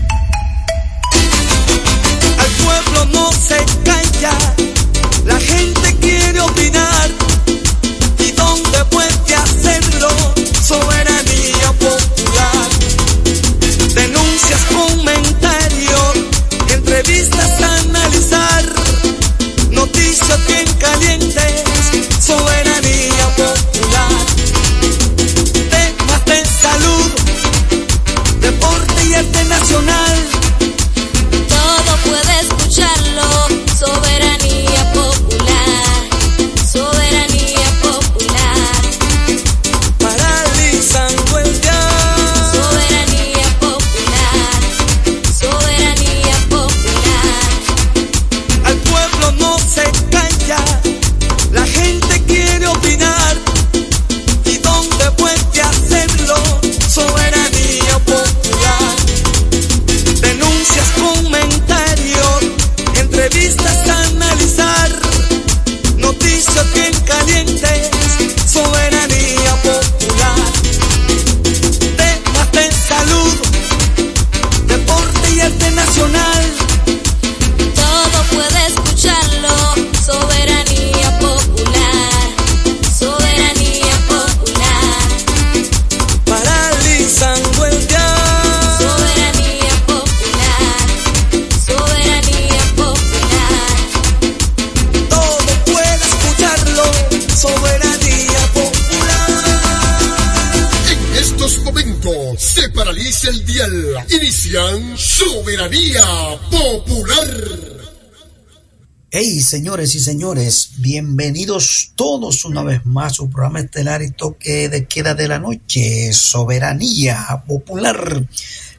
No se calla, la gente quiere opinar. ¿Y dónde puede hacerlo? Soberanía señores y señores, bienvenidos todos una vez más a su programa estelar y toque de queda de la noche, Soberanía Popular.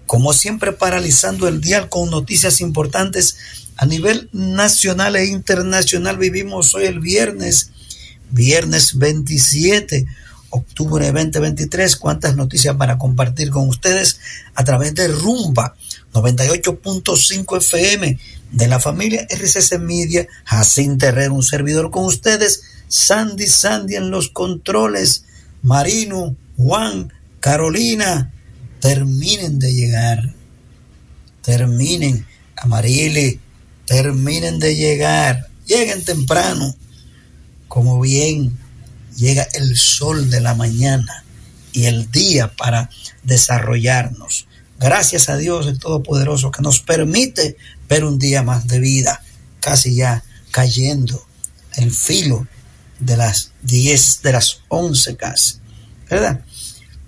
Como siempre, paralizando el dial con noticias importantes a nivel nacional e internacional. Vivimos hoy el viernes, viernes 27 octubre 2023. Cuántas noticias para compartir con ustedes a través de Rumba 98.5 FM de la familia RCC Media, Jacín Terrero, un servidor con ustedes, Sandy Sandy en los controles, Marino, Juan, Carolina, terminen de llegar, terminen, Amarile, terminen de llegar, lleguen temprano, como bien llega el sol de la mañana y el día para desarrollarnos. Gracias a Dios el Todopoderoso que nos permite ver un día más de vida, casi ya cayendo el filo de las 10, de las 11 casi, ¿verdad?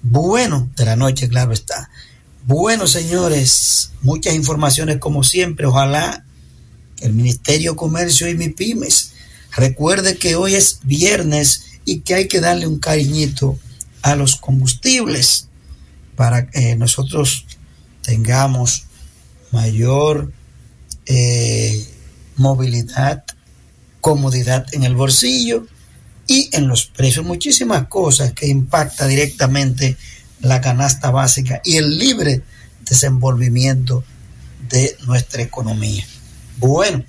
Bueno, de la noche, claro está. Bueno, señores, muchas informaciones como siempre. Ojalá el Ministerio de Comercio y MIPIMES recuerde que hoy es viernes y que hay que darle un cariñito a los combustibles para que nosotros tengamos mayor eh, movilidad, comodidad en el bolsillo y en los precios. Muchísimas cosas que impacta directamente la canasta básica y el libre desenvolvimiento de nuestra economía. Bueno,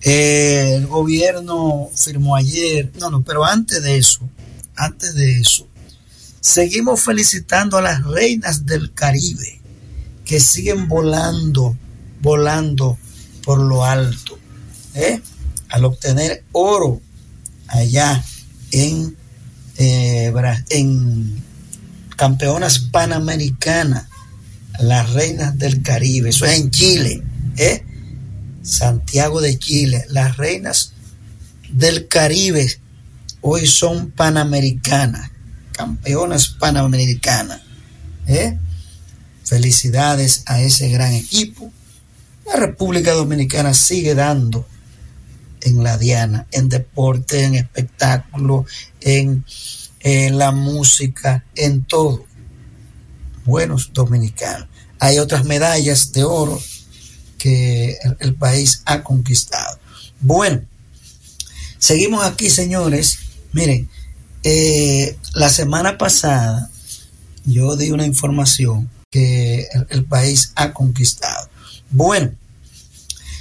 eh, el gobierno firmó ayer, no, no, pero antes de eso, antes de eso, seguimos felicitando a las reinas del Caribe que siguen volando, volando por lo alto, ¿eh? al obtener oro allá en, eh, en campeonas panamericanas, las reinas del Caribe, eso es en Chile, ¿eh? Santiago de Chile, las reinas del Caribe hoy son panamericanas, campeonas panamericanas. ¿eh? Felicidades a ese gran equipo. La República Dominicana sigue dando en la diana, en deporte, en espectáculo, en, la música, en todo. Buenos dominicanos. Hay otras medallas de oro que el, país ha conquistado. Bueno, seguimos aquí, señores. Miren, eh, la semana pasada yo di una información que el, país ha conquistado. Bueno,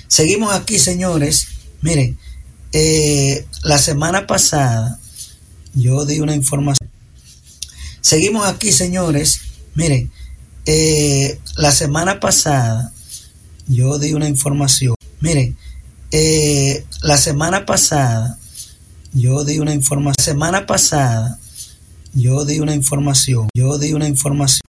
seguimos aquí, señores. Miren, eh, la semana pasada yo di una información. Seguimos aquí, señores. Miren, eh, la semana pasada yo di una información. Miren, Eh, la semana pasada, yo di una información. Semana pasada, yo di una información. Yo di una información.